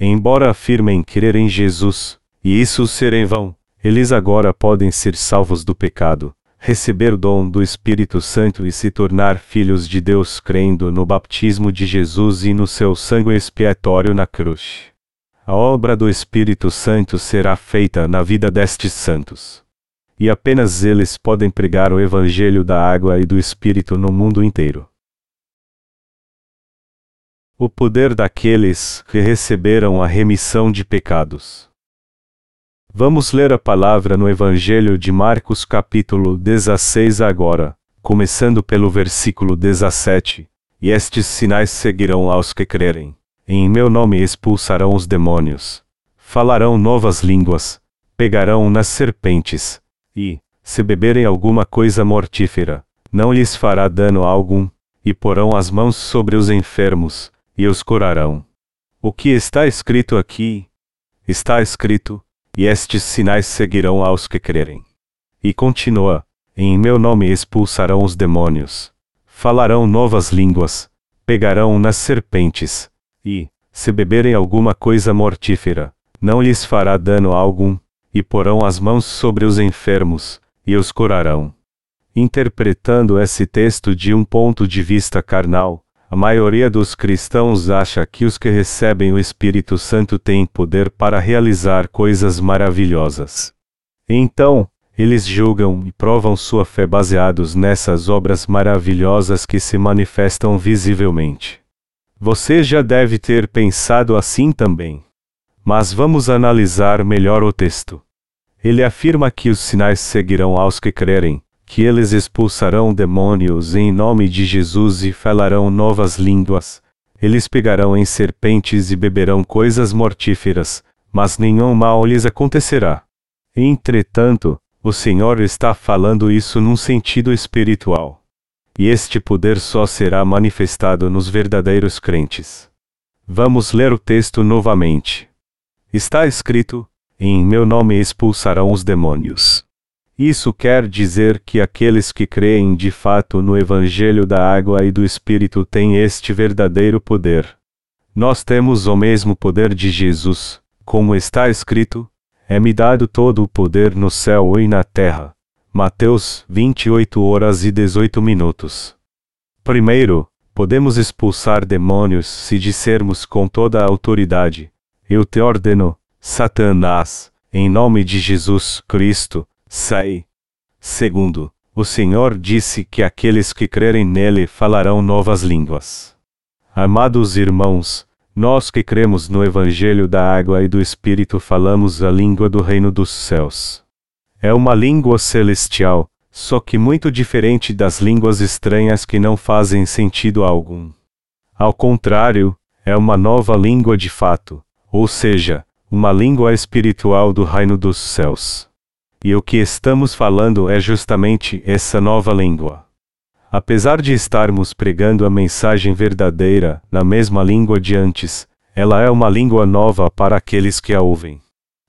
Embora afirmem crer em Jesus, e isso ser em vão, eles agora podem ser salvos do pecado, receber o dom do Espírito Santo e se tornar filhos de Deus crendo no baptismo de Jesus e no seu sangue expiatório na cruz. A obra do Espírito Santo será feita na vida destes santos e apenas eles podem pregar o Evangelho da água e do Espírito no mundo inteiro. O poder daqueles que receberam a remissão de pecados. Vamos ler a palavra no Evangelho de Marcos, capítulo 16, agora, começando pelo versículo 17: E estes sinais seguirão aos que crerem. Em meu nome expulsarão os demônios, falarão novas línguas, pegarão nas serpentes e, se beberem alguma coisa mortífera, não lhes fará dano algum, e porão as mãos sobre os enfermos, e os curarão. O que está escrito aqui? Está escrito, e estes sinais seguirão aos que crerem. E continua: Em meu nome expulsarão os demônios, falarão novas línguas, pegarão nas serpentes, e, se beberem alguma coisa mortífera, não lhes fará dano algum, e porão as mãos sobre os enfermos, e os curarão. Interpretando esse texto de um ponto de vista carnal, a maioria dos cristãos acha que os que recebem o Espírito Santo têm poder para realizar coisas maravilhosas. Então, eles julgam e provam sua fé baseados nessas obras maravilhosas que se manifestam visivelmente. Você já deve ter pensado assim também. Mas vamos analisar melhor o texto. Ele afirma que os sinais seguirão aos que crerem, que eles expulsarão demônios em nome de Jesus e falarão novas línguas. Eles pegarão em serpentes e beberão coisas mortíferas, mas nenhum mal lhes acontecerá. Entretanto, o Senhor está falando isso num sentido espiritual. E este poder só será manifestado nos verdadeiros crentes. Vamos ler o texto novamente. Está escrito: Em meu nome expulsarão os demônios. Isso quer dizer que aqueles que creem de fato no Evangelho da Água e do Espírito têm este verdadeiro poder. Nós temos o mesmo poder de Jesus, como está escrito: É-me dado todo o poder no céu e na terra. Mateus 28 horas e 18 minutos. Primeiro, podemos expulsar demônios se dissermos com toda a autoridade: Eu te ordeno, Satanás, em nome de Jesus Cristo, Sai. Segundo, o Senhor disse que aqueles que crerem nele falarão novas línguas. Amados irmãos, nós que cremos no Evangelho da Água e do Espírito falamos a língua do Reino dos Céus. É uma língua celestial, só que muito diferente das línguas estranhas que não fazem sentido algum. Ao contrário, é uma nova língua de fato, ou seja, uma língua espiritual do Reino dos Céus. E o que estamos falando é justamente essa nova língua. Apesar de estarmos pregando a mensagem verdadeira na mesma língua de antes, ela é uma língua nova para aqueles que a ouvem.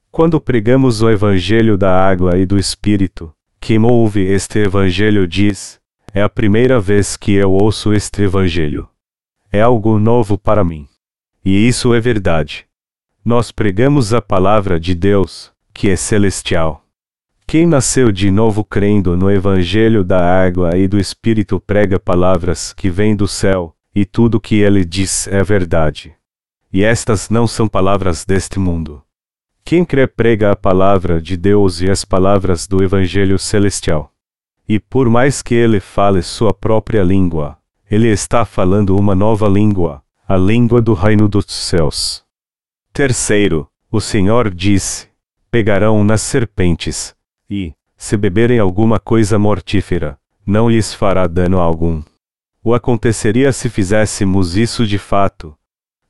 Quando pregamos o Evangelho da água e do Espírito, quem ouve este Evangelho diz: É a primeira vez que eu ouço este Evangelho. É algo novo para mim. E isso é verdade. Nós pregamos a palavra de Deus, que é celestial. Quem nasceu de novo crendo no Evangelho da água e do Espírito prega palavras que vêm do céu, e tudo que ele diz é verdade. E estas não são palavras deste mundo. Quem crê prega a palavra de Deus e as palavras do Evangelho celestial. E por mais que ele fale sua própria língua, ele está falando uma nova língua, a língua do reino dos céus. Terceiro, o Senhor disse: Pegarão nas serpentes, e, se beberem alguma coisa mortífera, não lhes fará dano algum. O aconteceria se fizéssemos isso de fato.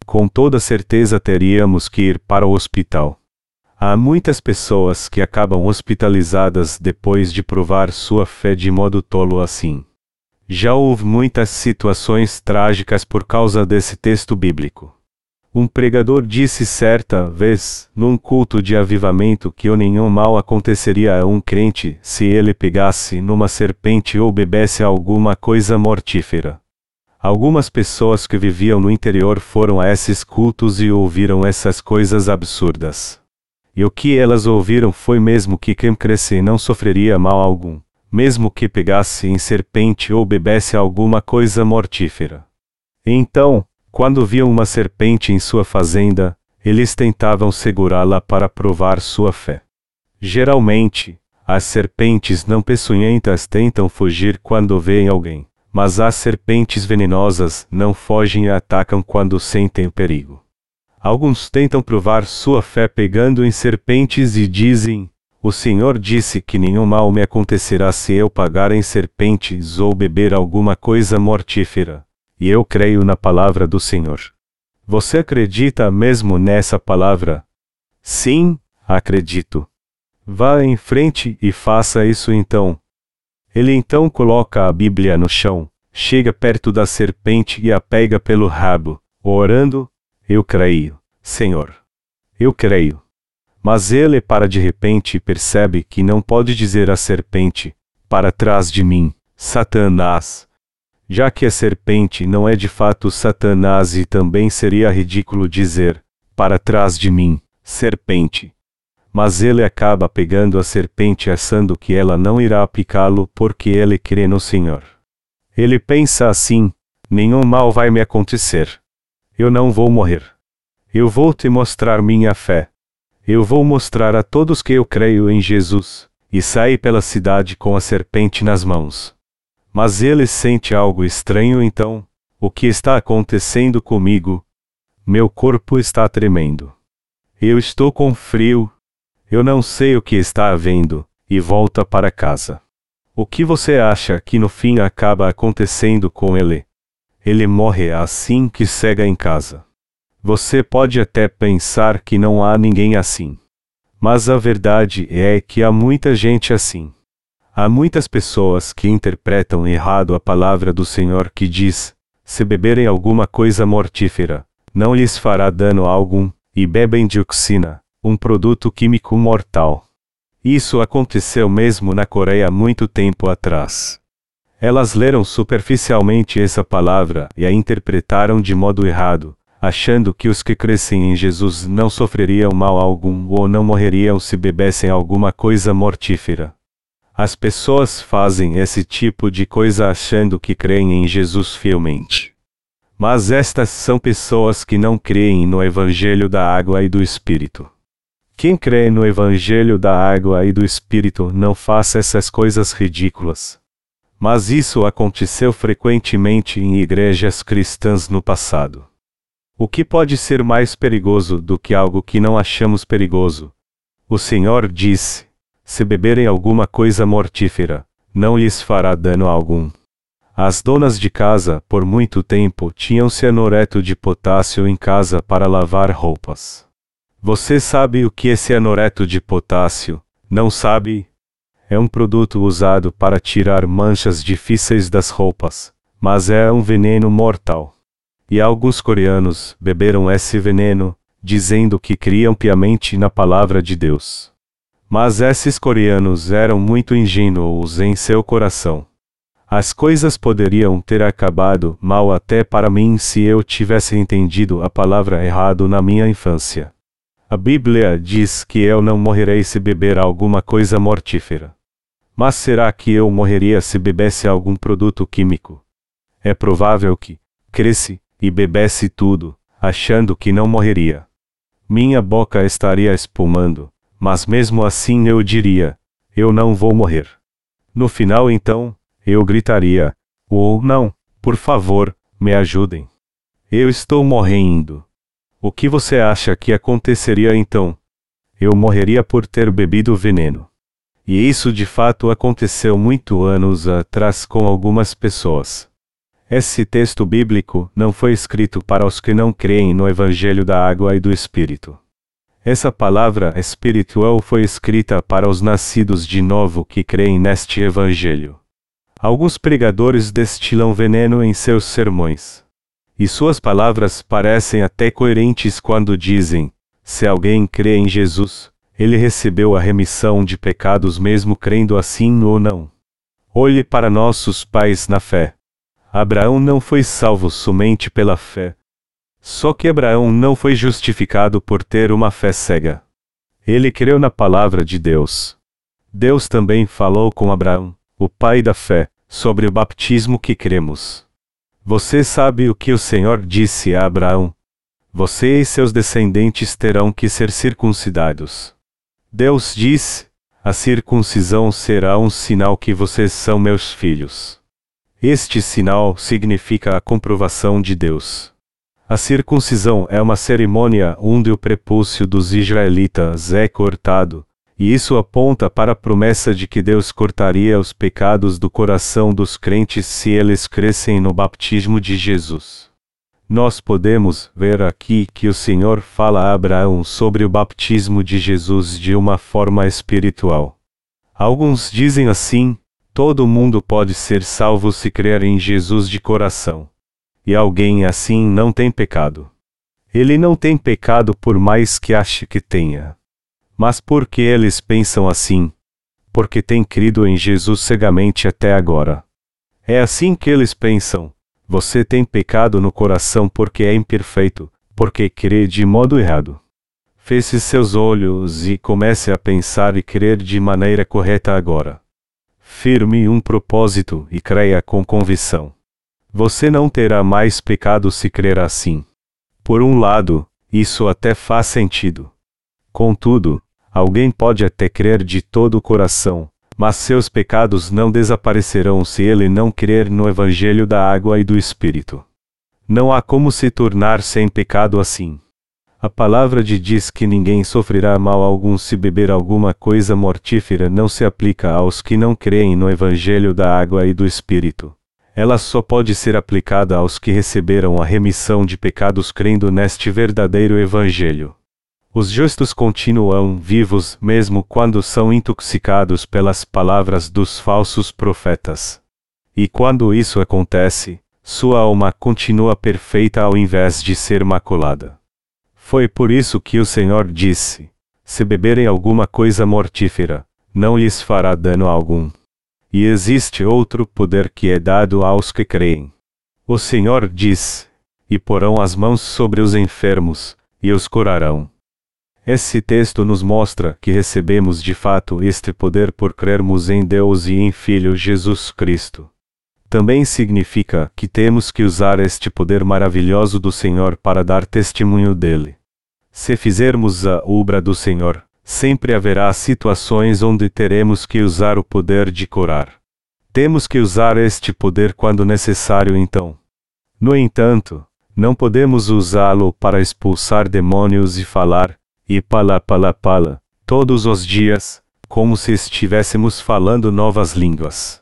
Com toda certeza teríamos que ir para o hospital. Há muitas pessoas que acabam hospitalizadas depois de provar sua fé de modo tolo assim. Já houve muitas situações trágicas por causa desse texto bíblico. Um pregador disse certa vez, num culto de avivamento, que nenhum mal aconteceria a um crente se ele pegasse numa serpente ou bebesse alguma coisa mortífera. Algumas pessoas que viviam no interior foram a esses cultos e ouviram essas coisas absurdas. E o que elas ouviram foi mesmo que quem cresce não sofreria mal algum, mesmo que pegasse em serpente ou bebesse alguma coisa mortífera. Então, quando viam uma serpente em sua fazenda, eles tentavam segurá-la para provar sua fé. Geralmente, as serpentes não peçonhentas tentam fugir quando veem alguém, mas as serpentes venenosas não fogem e atacam quando sentem perigo. Alguns tentam provar sua fé pegando em serpentes e dizem: O Senhor disse que nenhum mal me acontecerá se eu pagar em serpentes ou beber alguma coisa mortífera e eu creio na palavra do Senhor. Você acredita mesmo nessa palavra? Sim, acredito. Vá em frente e faça isso então. Ele então coloca a Bíblia no chão, chega perto da serpente e a pega pelo rabo, orando: Eu creio, Senhor. Eu creio. Mas ele para de repente e percebe que não pode dizer à serpente: Para trás de mim, Satanás. Já que a serpente não é de fato Satanás e também seria ridículo dizer, para trás de mim, serpente. Mas ele acaba pegando a serpente achando que ela não irá picá-lo porque ele crê no Senhor. Ele pensa assim: nenhum mal vai me acontecer. Eu não vou morrer. Eu vou te mostrar minha fé. Eu vou mostrar a todos que eu creio em Jesus, e sai pela cidade com a serpente nas mãos. Mas ele sente algo estranho então. O que está acontecendo comigo? Meu corpo está tremendo. Eu estou com frio. Eu não sei o que está havendo, e volta para casa. O que você acha que no fim acaba acontecendo com ele? Ele morre assim que chega em casa. Você pode até pensar que não há ninguém assim. Mas a verdade é que há muita gente assim. Há muitas pessoas que interpretam errado a palavra do Senhor que diz: se beberem alguma coisa mortífera, não lhes fará dano algum, e bebem dioxina, um produto químico mortal. Isso aconteceu mesmo na Coreia muito tempo atrás. Elas leram superficialmente essa palavra e a interpretaram de modo errado, achando que os que crescem em Jesus não sofreriam mal algum ou não morreriam se bebessem alguma coisa mortífera. As pessoas fazem esse tipo de coisa achando que creem em Jesus fielmente. Mas estas são pessoas que não creem no Evangelho da Água e do Espírito. Quem crê no Evangelho da Água e do Espírito não faz essas coisas ridículas. Mas isso aconteceu frequentemente em igrejas cristãs no passado. O que pode ser mais perigoso do que algo que não achamos perigoso? O Senhor disse: se beberem alguma coisa mortífera, não lhes fará dano algum. As donas de casa, por muito tempo, tinham cianureto de potássio em casa para lavar roupas. Você sabe o que é cianureto de potássio? Não sabe? É um produto usado para tirar manchas difíceis das roupas, mas é um veneno mortal. E alguns coreanos beberam esse veneno, dizendo que criam piamente na palavra de Deus. Mas esses coreanos eram muito ingênuos em seu coração. As coisas poderiam ter acabado mal até para mim se eu tivesse entendido a palavra errado na minha infância. A Bíblia diz que eu não morrerei se beber alguma coisa mortífera. Mas será que eu morreria se bebesse algum produto químico? É provável que cresce e bebesse tudo, achando que não morreria. Minha boca estaria espumando, mas mesmo assim eu diria: eu não vou morrer. No final, então, eu gritaria: oh, não, por favor, me ajudem. Eu estou morrendo. O que você acha que aconteceria então? Eu morreria por ter bebido veneno. E isso de fato aconteceu muito anos atrás com algumas pessoas. Esse texto bíblico não foi escrito para os que não creem no Evangelho da Água e do Espírito. Essa palavra espiritual foi escrita para os nascidos de novo que creem neste Evangelho. Alguns pregadores destilam veneno em seus sermões. E suas palavras parecem até coerentes quando dizem: se alguém crê em Jesus, ele recebeu a remissão de pecados mesmo crendo assim ou não. Olhe para nossos pais na fé. Abraão não foi salvo somente pela fé, só que Abraão não foi justificado por ter uma fé cega. Ele creu na palavra de Deus. Deus também falou com Abraão, o pai da fé, sobre o batismo que cremos. Você sabe o que o Senhor disse a Abraão? Você e seus descendentes terão que ser circuncidados. Deus disse: A circuncisão será um sinal que vocês são meus filhos. Este sinal significa a comprovação de Deus. A circuncisão é uma cerimônia onde o prepúcio dos israelitas é cortado, e isso aponta para a promessa de que Deus cortaria os pecados do coração dos crentes se eles crescem no batismo de Jesus. Nós podemos ver aqui que o Senhor fala a Abraão sobre o batismo de Jesus de uma forma espiritual. Alguns dizem assim: todo mundo pode ser salvo se crer em Jesus de coração e alguém assim não tem pecado. Ele não tem pecado por mais que ache que tenha. Mas por que eles pensam assim? Porque têm crido em Jesus cegamente até agora. É assim que eles pensam. Você tem pecado no coração porque é imperfeito, porque crê de modo errado. Feche seus olhos e comece a pensar e crer de maneira correta agora. Firme um propósito e creia com convicção. Você não terá mais pecado se crer assim. Por um lado, isso até faz sentido. Contudo, alguém pode até crer de todo o coração, mas seus pecados não desaparecerão se ele não crer no Evangelho da água e do Espírito. Não há como se tornar sem pecado assim. A palavra de diz que ninguém sofrerá mal algum se beber alguma coisa mortífera não se aplica aos que não creem no Evangelho da água e do Espírito. Ela só pode ser aplicada aos que receberam a remissão de pecados crendo neste verdadeiro Evangelho. Os justos continuam vivos mesmo quando são intoxicados pelas palavras dos falsos profetas. E quando isso acontece, sua alma continua perfeita ao invés de ser maculada. Foi por isso que o Senhor disse: Se beberem alguma coisa mortífera, não lhes fará dano algum. E existe outro poder que é dado aos que creem. O Senhor diz: E porão as mãos sobre os enfermos, e os curarão. Esse texto nos mostra que recebemos de fato este poder por crermos em Deus e em Filho Jesus Cristo também significa que temos que usar este poder maravilhoso do Senhor para dar testemunho dele. Se fizermos a obra do Senhor, sempre haverá situações onde teremos que usar o poder de curar. Temos que usar este poder quando necessário, então. No entanto, não podemos usá-lo para expulsar demônios e falar, e pala pala pala, todos os dias, como se estivéssemos falando novas línguas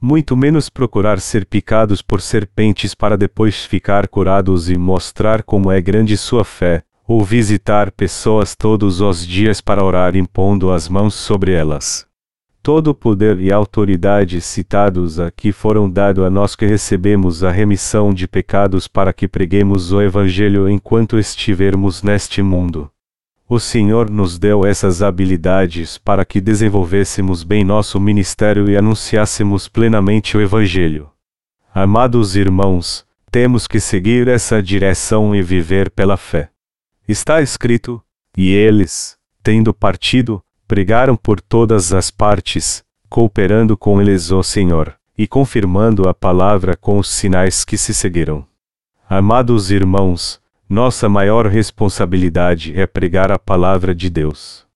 muito menos procurar ser picados por serpentes para depois ficar curados e mostrar como é grande sua fé, ou visitar pessoas todos os dias para orar impondo as mãos sobre elas. Todo o poder e autoridade citados aqui foram dados a nós que recebemos a remissão de pecados para que preguemos o Evangelho enquanto estivermos neste mundo. O Senhor nos deu essas habilidades para que desenvolvêssemos bem nosso ministério e anunciássemos plenamente o Evangelho. Amados irmãos, temos que seguir essa direção e viver pela fé. Está escrito: E eles, tendo partido, pregaram por todas as partes, cooperando com eles o Senhor, e confirmando a palavra com os sinais que se seguiram. Amados irmãos, nossa maior responsabilidade é pregar a palavra de Deus.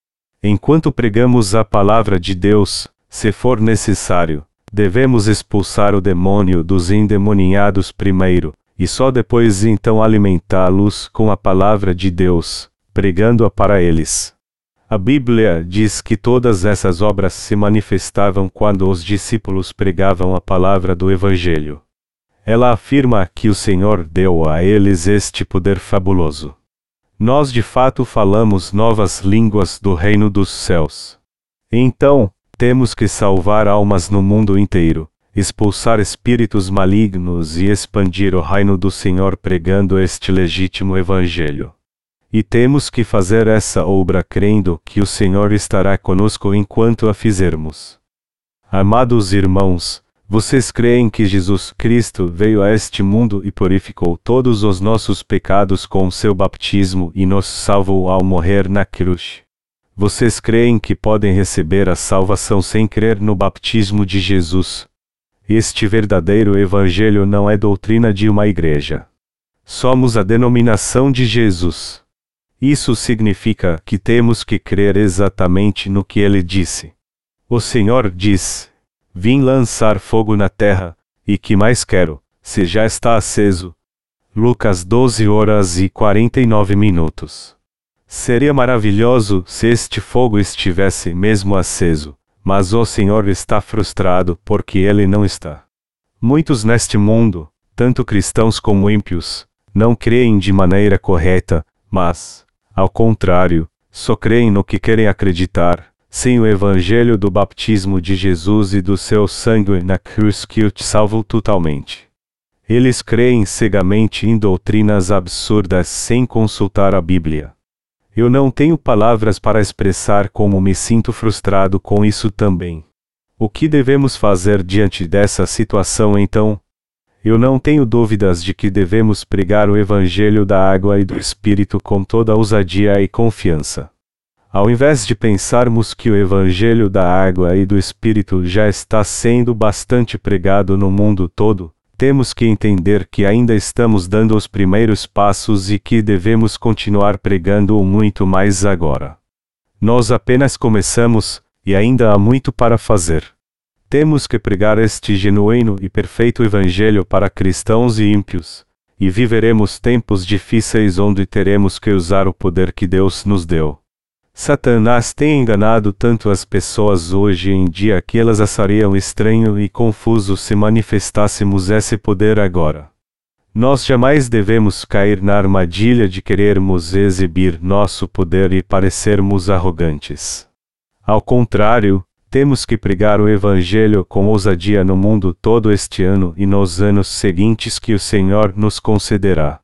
Enquanto pregamos a palavra de Deus, se for necessário, devemos expulsar o demônio dos endemoniados primeiro, e só depois então alimentá-los com a palavra de Deus, pregando-a para eles. A Bíblia diz que todas essas obras se manifestavam quando os discípulos pregavam a palavra do Evangelho. Ela afirma que o Senhor deu a eles este poder fabuloso. Nós de fato falamos novas línguas do reino dos céus. Então, temos que salvar almas no mundo inteiro, expulsar espíritos malignos e expandir o reino do Senhor pregando este legítimo evangelho. E temos que fazer essa obra crendo que o Senhor estará conosco enquanto a fizermos. Amados irmãos, vocês creem que Jesus Cristo veio a este mundo e purificou todos os nossos pecados com seu baptismo e nos salvou ao morrer na cruz? Vocês creem que podem receber a salvação sem crer no baptismo de Jesus? Este verdadeiro evangelho não é doutrina de uma igreja. Somos a denominação de Jesus. Isso significa que temos que crer exatamente no que ele disse. O Senhor diz: Vim lançar fogo na terra, e que mais quero, se já está aceso. Lucas 12 horas e 49 minutos. Seria maravilhoso se este fogo estivesse mesmo aceso, mas o Senhor está frustrado porque ele não está. Muitos neste mundo, tanto cristãos como ímpios, não creem de maneira correta, mas, ao contrário, só creem no que querem acreditar, sem o evangelho do baptismo de Jesus e do seu sangue na cruz que o salvou totalmente. Eles creem cegamente em doutrinas absurdas sem consultar a Bíblia. Eu não tenho palavras para expressar como me sinto frustrado com isso também. O que devemos fazer diante dessa situação então? Eu não tenho dúvidas de que devemos pregar o Evangelho da água e do Espírito com toda ousadia e confiança. Ao invés de pensarmos que o Evangelho da água e do Espírito já está sendo bastante pregado no mundo todo, temos que entender que ainda estamos dando os primeiros passos e que devemos continuar pregando-o muito mais agora. Nós apenas começamos, e ainda há muito para fazer. Temos que pregar este genuíno e perfeito Evangelho para cristãos e ímpios, e viveremos tempos difíceis onde teremos que usar o poder que Deus nos deu. Satanás tem enganado tanto as pessoas hoje em dia que elas achariam estranho e confuso se manifestássemos esse poder agora. Nós jamais devemos cair na armadilha de querermos exibir nosso poder e parecermos arrogantes. Ao contrário, temos que pregar o Evangelho com ousadia no mundo todo este ano e nos anos seguintes que o Senhor nos concederá.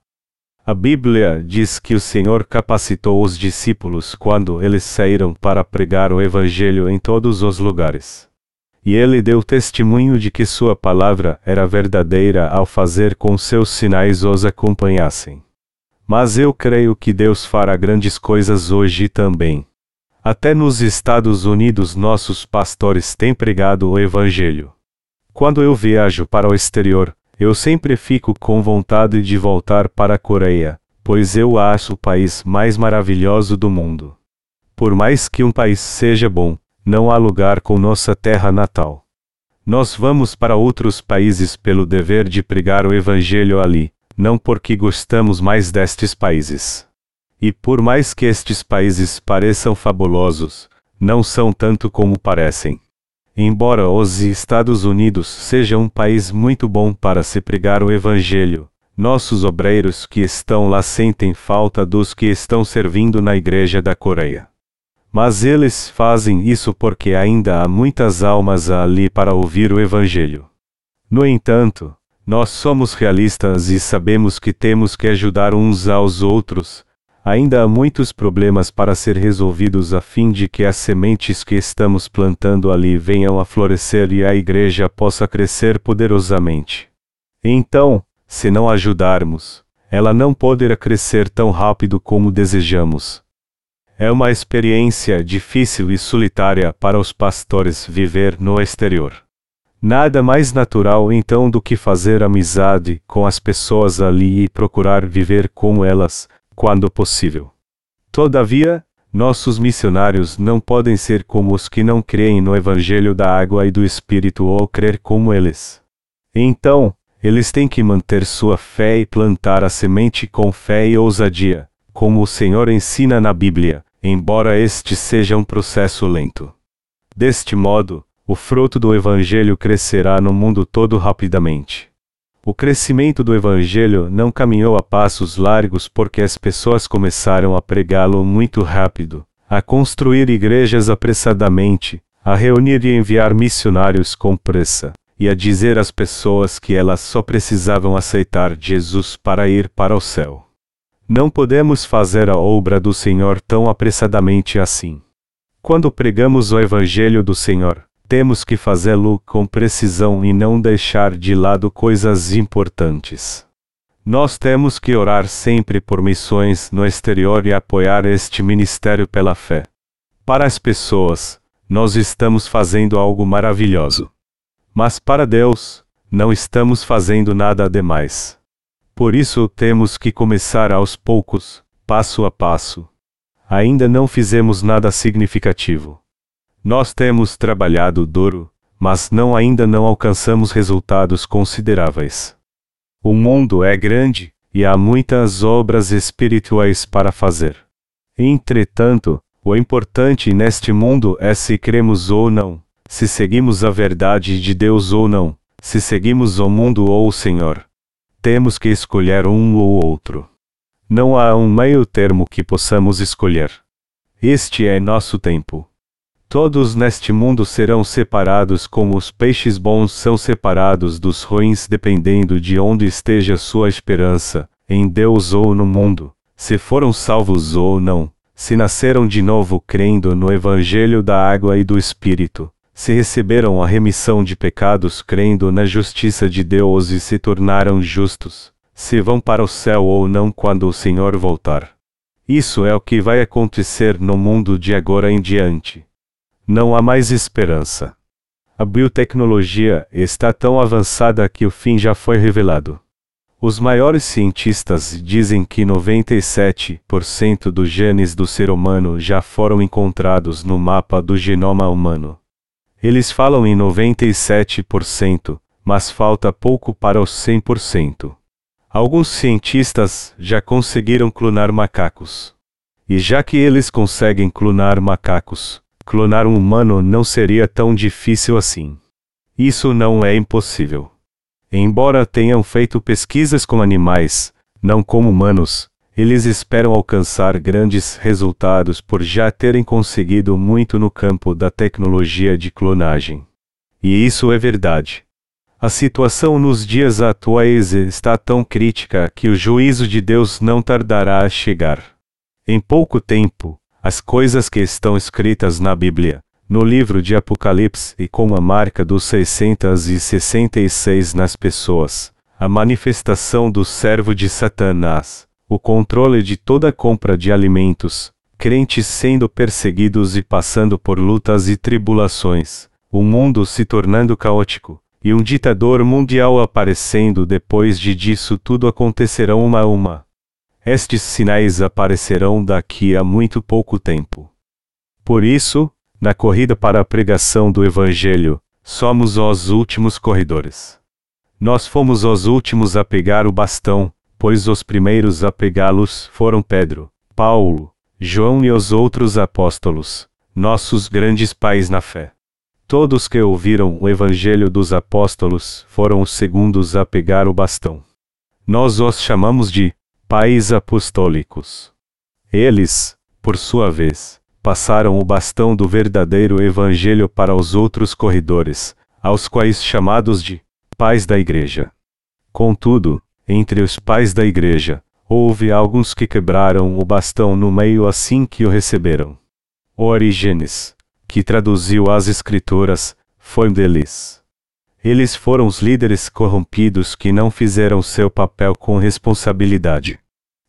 A Bíblia diz que o Senhor capacitou os discípulos quando eles saíram para pregar o Evangelho em todos os lugares. E ele deu testemunho de que sua palavra era verdadeira ao fazer com seus sinais os acompanhassem. Mas eu creio que Deus fará grandes coisas hoje também. Até nos Estados Unidos nossos pastores têm pregado o Evangelho. Quando eu viajo para o exterior, eu sempre fico com vontade de voltar para a Coreia, pois eu acho o país mais maravilhoso do mundo. Por mais que um país seja bom, não há lugar com nossa terra natal. Nós vamos para outros países pelo dever de pregar o Evangelho ali, não porque gostamos mais destes países. E por mais que estes países pareçam fabulosos, não são tanto como parecem. Embora os Estados Unidos seja um país muito bom para se pregar o Evangelho, nossos obreiros que estão lá sentem falta dos que estão servindo na Igreja da Coreia. Mas eles fazem isso porque ainda há muitas almas ali para ouvir o Evangelho. No entanto, nós somos realistas e sabemos que temos que ajudar uns aos outros, Ainda há muitos problemas para ser resolvidos a fim de que as sementes que estamos plantando ali venham a florescer e a igreja possa crescer poderosamente. Então, se não ajudarmos, ela não poderá crescer tão rápido como desejamos. É uma experiência difícil e solitária para os pastores viver no exterior. Nada mais natural então do que fazer amizade com as pessoas ali e procurar viver com elas, quando possível. Todavia, nossos missionários não podem ser como os que não creem no Evangelho da água e do Espírito ou crer como eles. Então, eles têm que manter sua fé e plantar a semente com fé e ousadia, como o Senhor ensina na Bíblia, embora este seja um processo lento. Deste modo, o fruto do Evangelho crescerá no mundo todo rapidamente. O crescimento do Evangelho não caminhou a passos largos porque as pessoas começaram a pregá-lo muito rápido, a construir igrejas apressadamente, a reunir e enviar missionários com pressa, e a dizer às pessoas que elas só precisavam aceitar Jesus para ir para o céu. Não podemos fazer a obra do Senhor tão apressadamente assim. Quando pregamos o Evangelho do Senhor, temos que fazê-lo com precisão e não deixar de lado coisas importantes. Nós temos que orar sempre por missões no exterior e apoiar este ministério pela fé. Para as pessoas, nós estamos fazendo algo maravilhoso. Mas para Deus, não estamos fazendo nada demais. Por isso temos que começar aos poucos, passo a passo. Ainda não fizemos nada significativo. Nós temos trabalhado duro, mas não ainda não alcançamos resultados consideráveis. O mundo é grande, e há muitas obras espirituais para fazer. Entretanto, o importante neste mundo é se cremos ou não, se seguimos a verdade de Deus ou não, se seguimos o mundo ou o Senhor. Temos que escolher um ou outro. Não há um meio termo que possamos escolher. Este é nosso tempo. Todos neste mundo serão separados como os peixes bons são separados dos ruins dependendo de onde esteja sua esperança, em Deus ou no mundo, se foram salvos ou não, se nasceram de novo crendo no Evangelho da água e do Espírito, se receberam a remissão de pecados crendo na justiça de Deus e se tornaram justos, se vão para o céu ou não quando o Senhor voltar. Isso é o que vai acontecer no mundo de agora em diante. Não há mais esperança. A biotecnologia está tão avançada que o fim já foi revelado. Os maiores cientistas dizem que 97% dos genes do ser humano já foram encontrados no mapa do genoma humano. Eles falam em 97%, mas falta pouco para os 100%. Alguns cientistas já conseguiram clonar macacos. E já que eles conseguem clonar macacos, clonar um humano não seria tão difícil assim. Isso não é impossível. Embora tenham feito pesquisas com animais, não com humanos, eles esperam alcançar grandes resultados por já terem conseguido muito no campo da tecnologia de clonagem. E isso é verdade. A situação nos dias atuais está tão crítica que o juízo de Deus não tardará a chegar. Em pouco tempo, as coisas que estão escritas na Bíblia, no livro de Apocalipse e com a marca dos 666 nas pessoas, a manifestação do servo de Satanás, o controle de toda compra de alimentos, crentes sendo perseguidos e passando por lutas e tribulações, o mundo se tornando caótico, e um ditador mundial aparecendo depois de disso tudo acontecerão uma a uma. Estes sinais aparecerão daqui a muito pouco tempo. Por isso, na corrida para a pregação do Evangelho, somos os últimos corredores. Nós fomos os últimos a pegar o bastão, pois os primeiros a pegá-los foram Pedro, Paulo, João e os outros apóstolos, nossos grandes pais na fé. Todos que ouviram o Evangelho dos Apóstolos foram os segundos a pegar o bastão. Nós os chamamos de pais apostólicos. Eles, por sua vez, passaram o bastão do verdadeiro Evangelho para os outros corredores, aos quais chamados de pais da Igreja. Contudo, entre os pais da Igreja, houve alguns que quebraram o bastão no meio assim que o receberam. Origenes, que traduziu as Escrituras, foi um deles. Eles foram os líderes corrompidos que não fizeram seu papel com responsabilidade.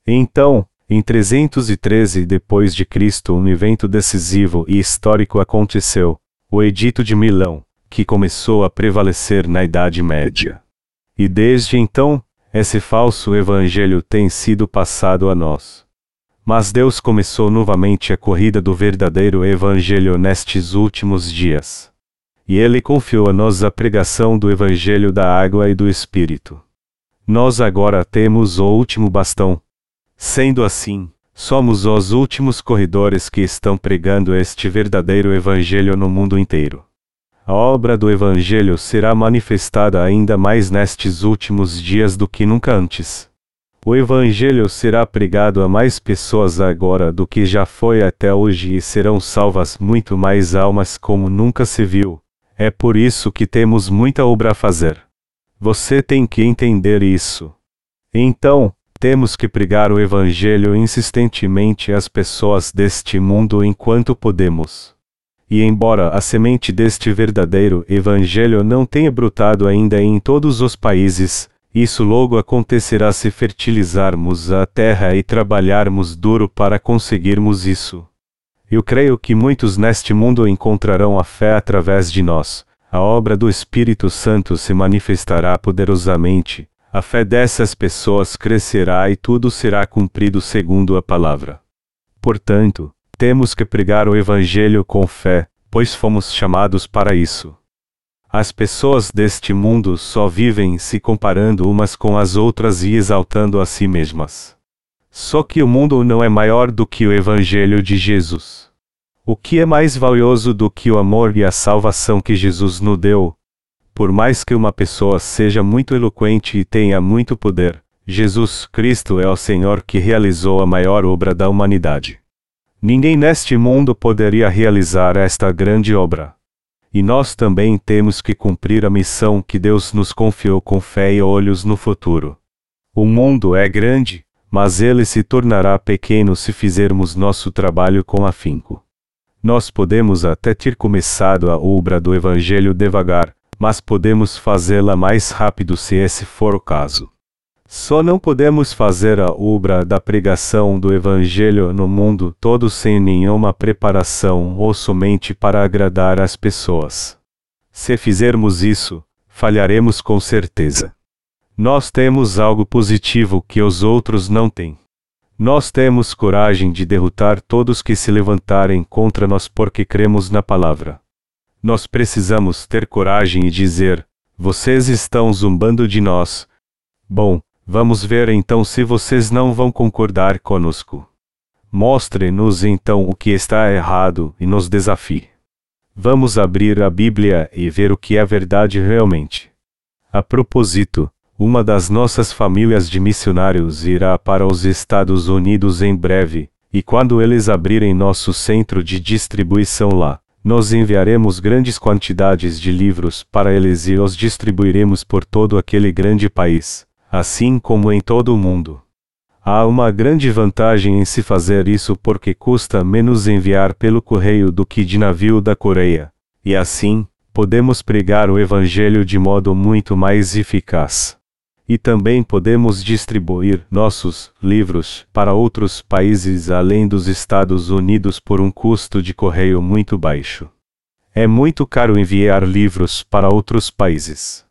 Então, em 313 depois de Cristo, um evento decisivo e histórico aconteceu, o Edito de Milão, que começou a prevalecer na Idade Média. E desde então, esse falso evangelho tem sido passado a nós. Mas Deus começou novamente a corrida do verdadeiro Evangelho nestes últimos dias. E Ele confiou a nós a pregação do Evangelho da água e do Espírito. Nós agora temos o último bastão. Sendo assim, somos os últimos corredores que estão pregando este verdadeiro Evangelho no mundo inteiro. A obra do Evangelho será manifestada ainda mais nestes últimos dias do que nunca antes. O Evangelho será pregado a mais pessoas agora do que já foi até hoje e serão salvas muito mais almas como nunca se viu. É por isso que temos muita obra a fazer. Você tem que entender isso. Então, temos que pregar o Evangelho insistentemente às pessoas deste mundo enquanto podemos. E embora a semente deste verdadeiro Evangelho não tenha brotado ainda em todos os países, isso logo acontecerá se fertilizarmos a terra e trabalharmos duro para conseguirmos isso. Eu creio que muitos neste mundo encontrarão a fé através de nós. A obra do Espírito Santo se manifestará poderosamente. A fé dessas pessoas crescerá e tudo será cumprido segundo a palavra. Portanto, temos que pregar o Evangelho com fé, pois fomos chamados para isso. As pessoas deste mundo só vivem se comparando umas com as outras e exaltando a si mesmas. Só que o mundo não é maior do que o Evangelho de Jesus. O que é mais valioso do que o amor e a salvação que Jesus nos deu? Por mais que uma pessoa seja muito eloquente e tenha muito poder, Jesus Cristo é o Senhor que realizou a maior obra da humanidade. Ninguém neste mundo poderia realizar esta grande obra. E nós também temos que cumprir a missão que Deus nos confiou com fé e olhos no futuro. O mundo é grande, mas ele se tornará pequeno se fizermos nosso trabalho com afinco. Nós podemos até ter começado a obra do Evangelho devagar, mas podemos fazê-la mais rápido se esse for o caso. Só não podemos fazer a obra da pregação do Evangelho no mundo todo sem nenhuma preparação ou somente para agradar as pessoas. Se fizermos isso, falharemos com certeza. Nós temos algo positivo que os outros não têm. Nós temos coragem de derrotar todos que se levantarem contra nós porque cremos na palavra. Nós precisamos ter coragem e dizer: vocês estão zumbando de nós. Bom, Vamos ver então se vocês não vão concordar conosco. Mostre-nos então o que está errado e nos desafie. Vamos abrir a Bíblia e ver o que é verdade realmente. A propósito, uma das nossas famílias de missionários irá para os Estados Unidos em breve, e quando eles abrirem nosso centro de distribuição lá, nós enviaremos grandes quantidades de livros para eles e os distribuiremos por todo aquele grande país assim como em todo o mundo. Há uma grande vantagem em se fazer isso porque custa menos enviar pelo correio do que de navio da Coreia, e assim, podemos pregar o Evangelho de modo muito mais eficaz. E também podemos distribuir nossos livros para outros países além dos Estados Unidos por um custo de correio muito baixo. É muito caro enviar livros para outros países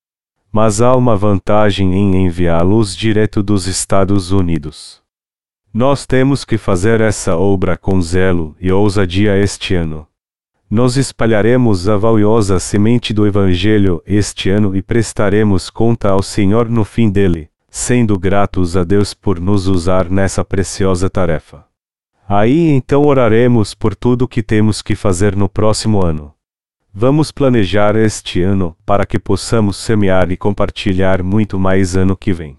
mas há uma vantagem em enviá-los direto dos Estados Unidos. Nós temos que fazer essa obra com zelo e ousadia este ano. Nós espalharemos a valiosa semente do Evangelho este ano e prestaremos conta ao Senhor no fim dele, sendo gratos a Deus por nos usar nessa preciosa tarefa. Aí então oraremos por tudo que temos que fazer no próximo ano. Vamos planejar este ano para que possamos semear e compartilhar muito mais ano que vem.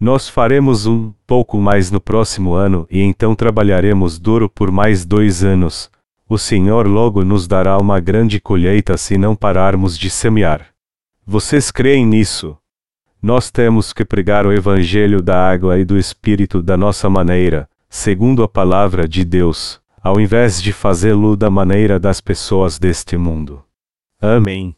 Nós faremos um pouco mais no próximo ano e então trabalharemos duro por mais dois anos. O Senhor logo nos dará uma grande colheita se não pararmos de semear. Vocês creem nisso? Nós temos que pregar o Evangelho da água e do Espírito da nossa maneira, segundo a palavra de Deus, ao invés de fazê-lo da maneira das pessoas deste mundo. Amém.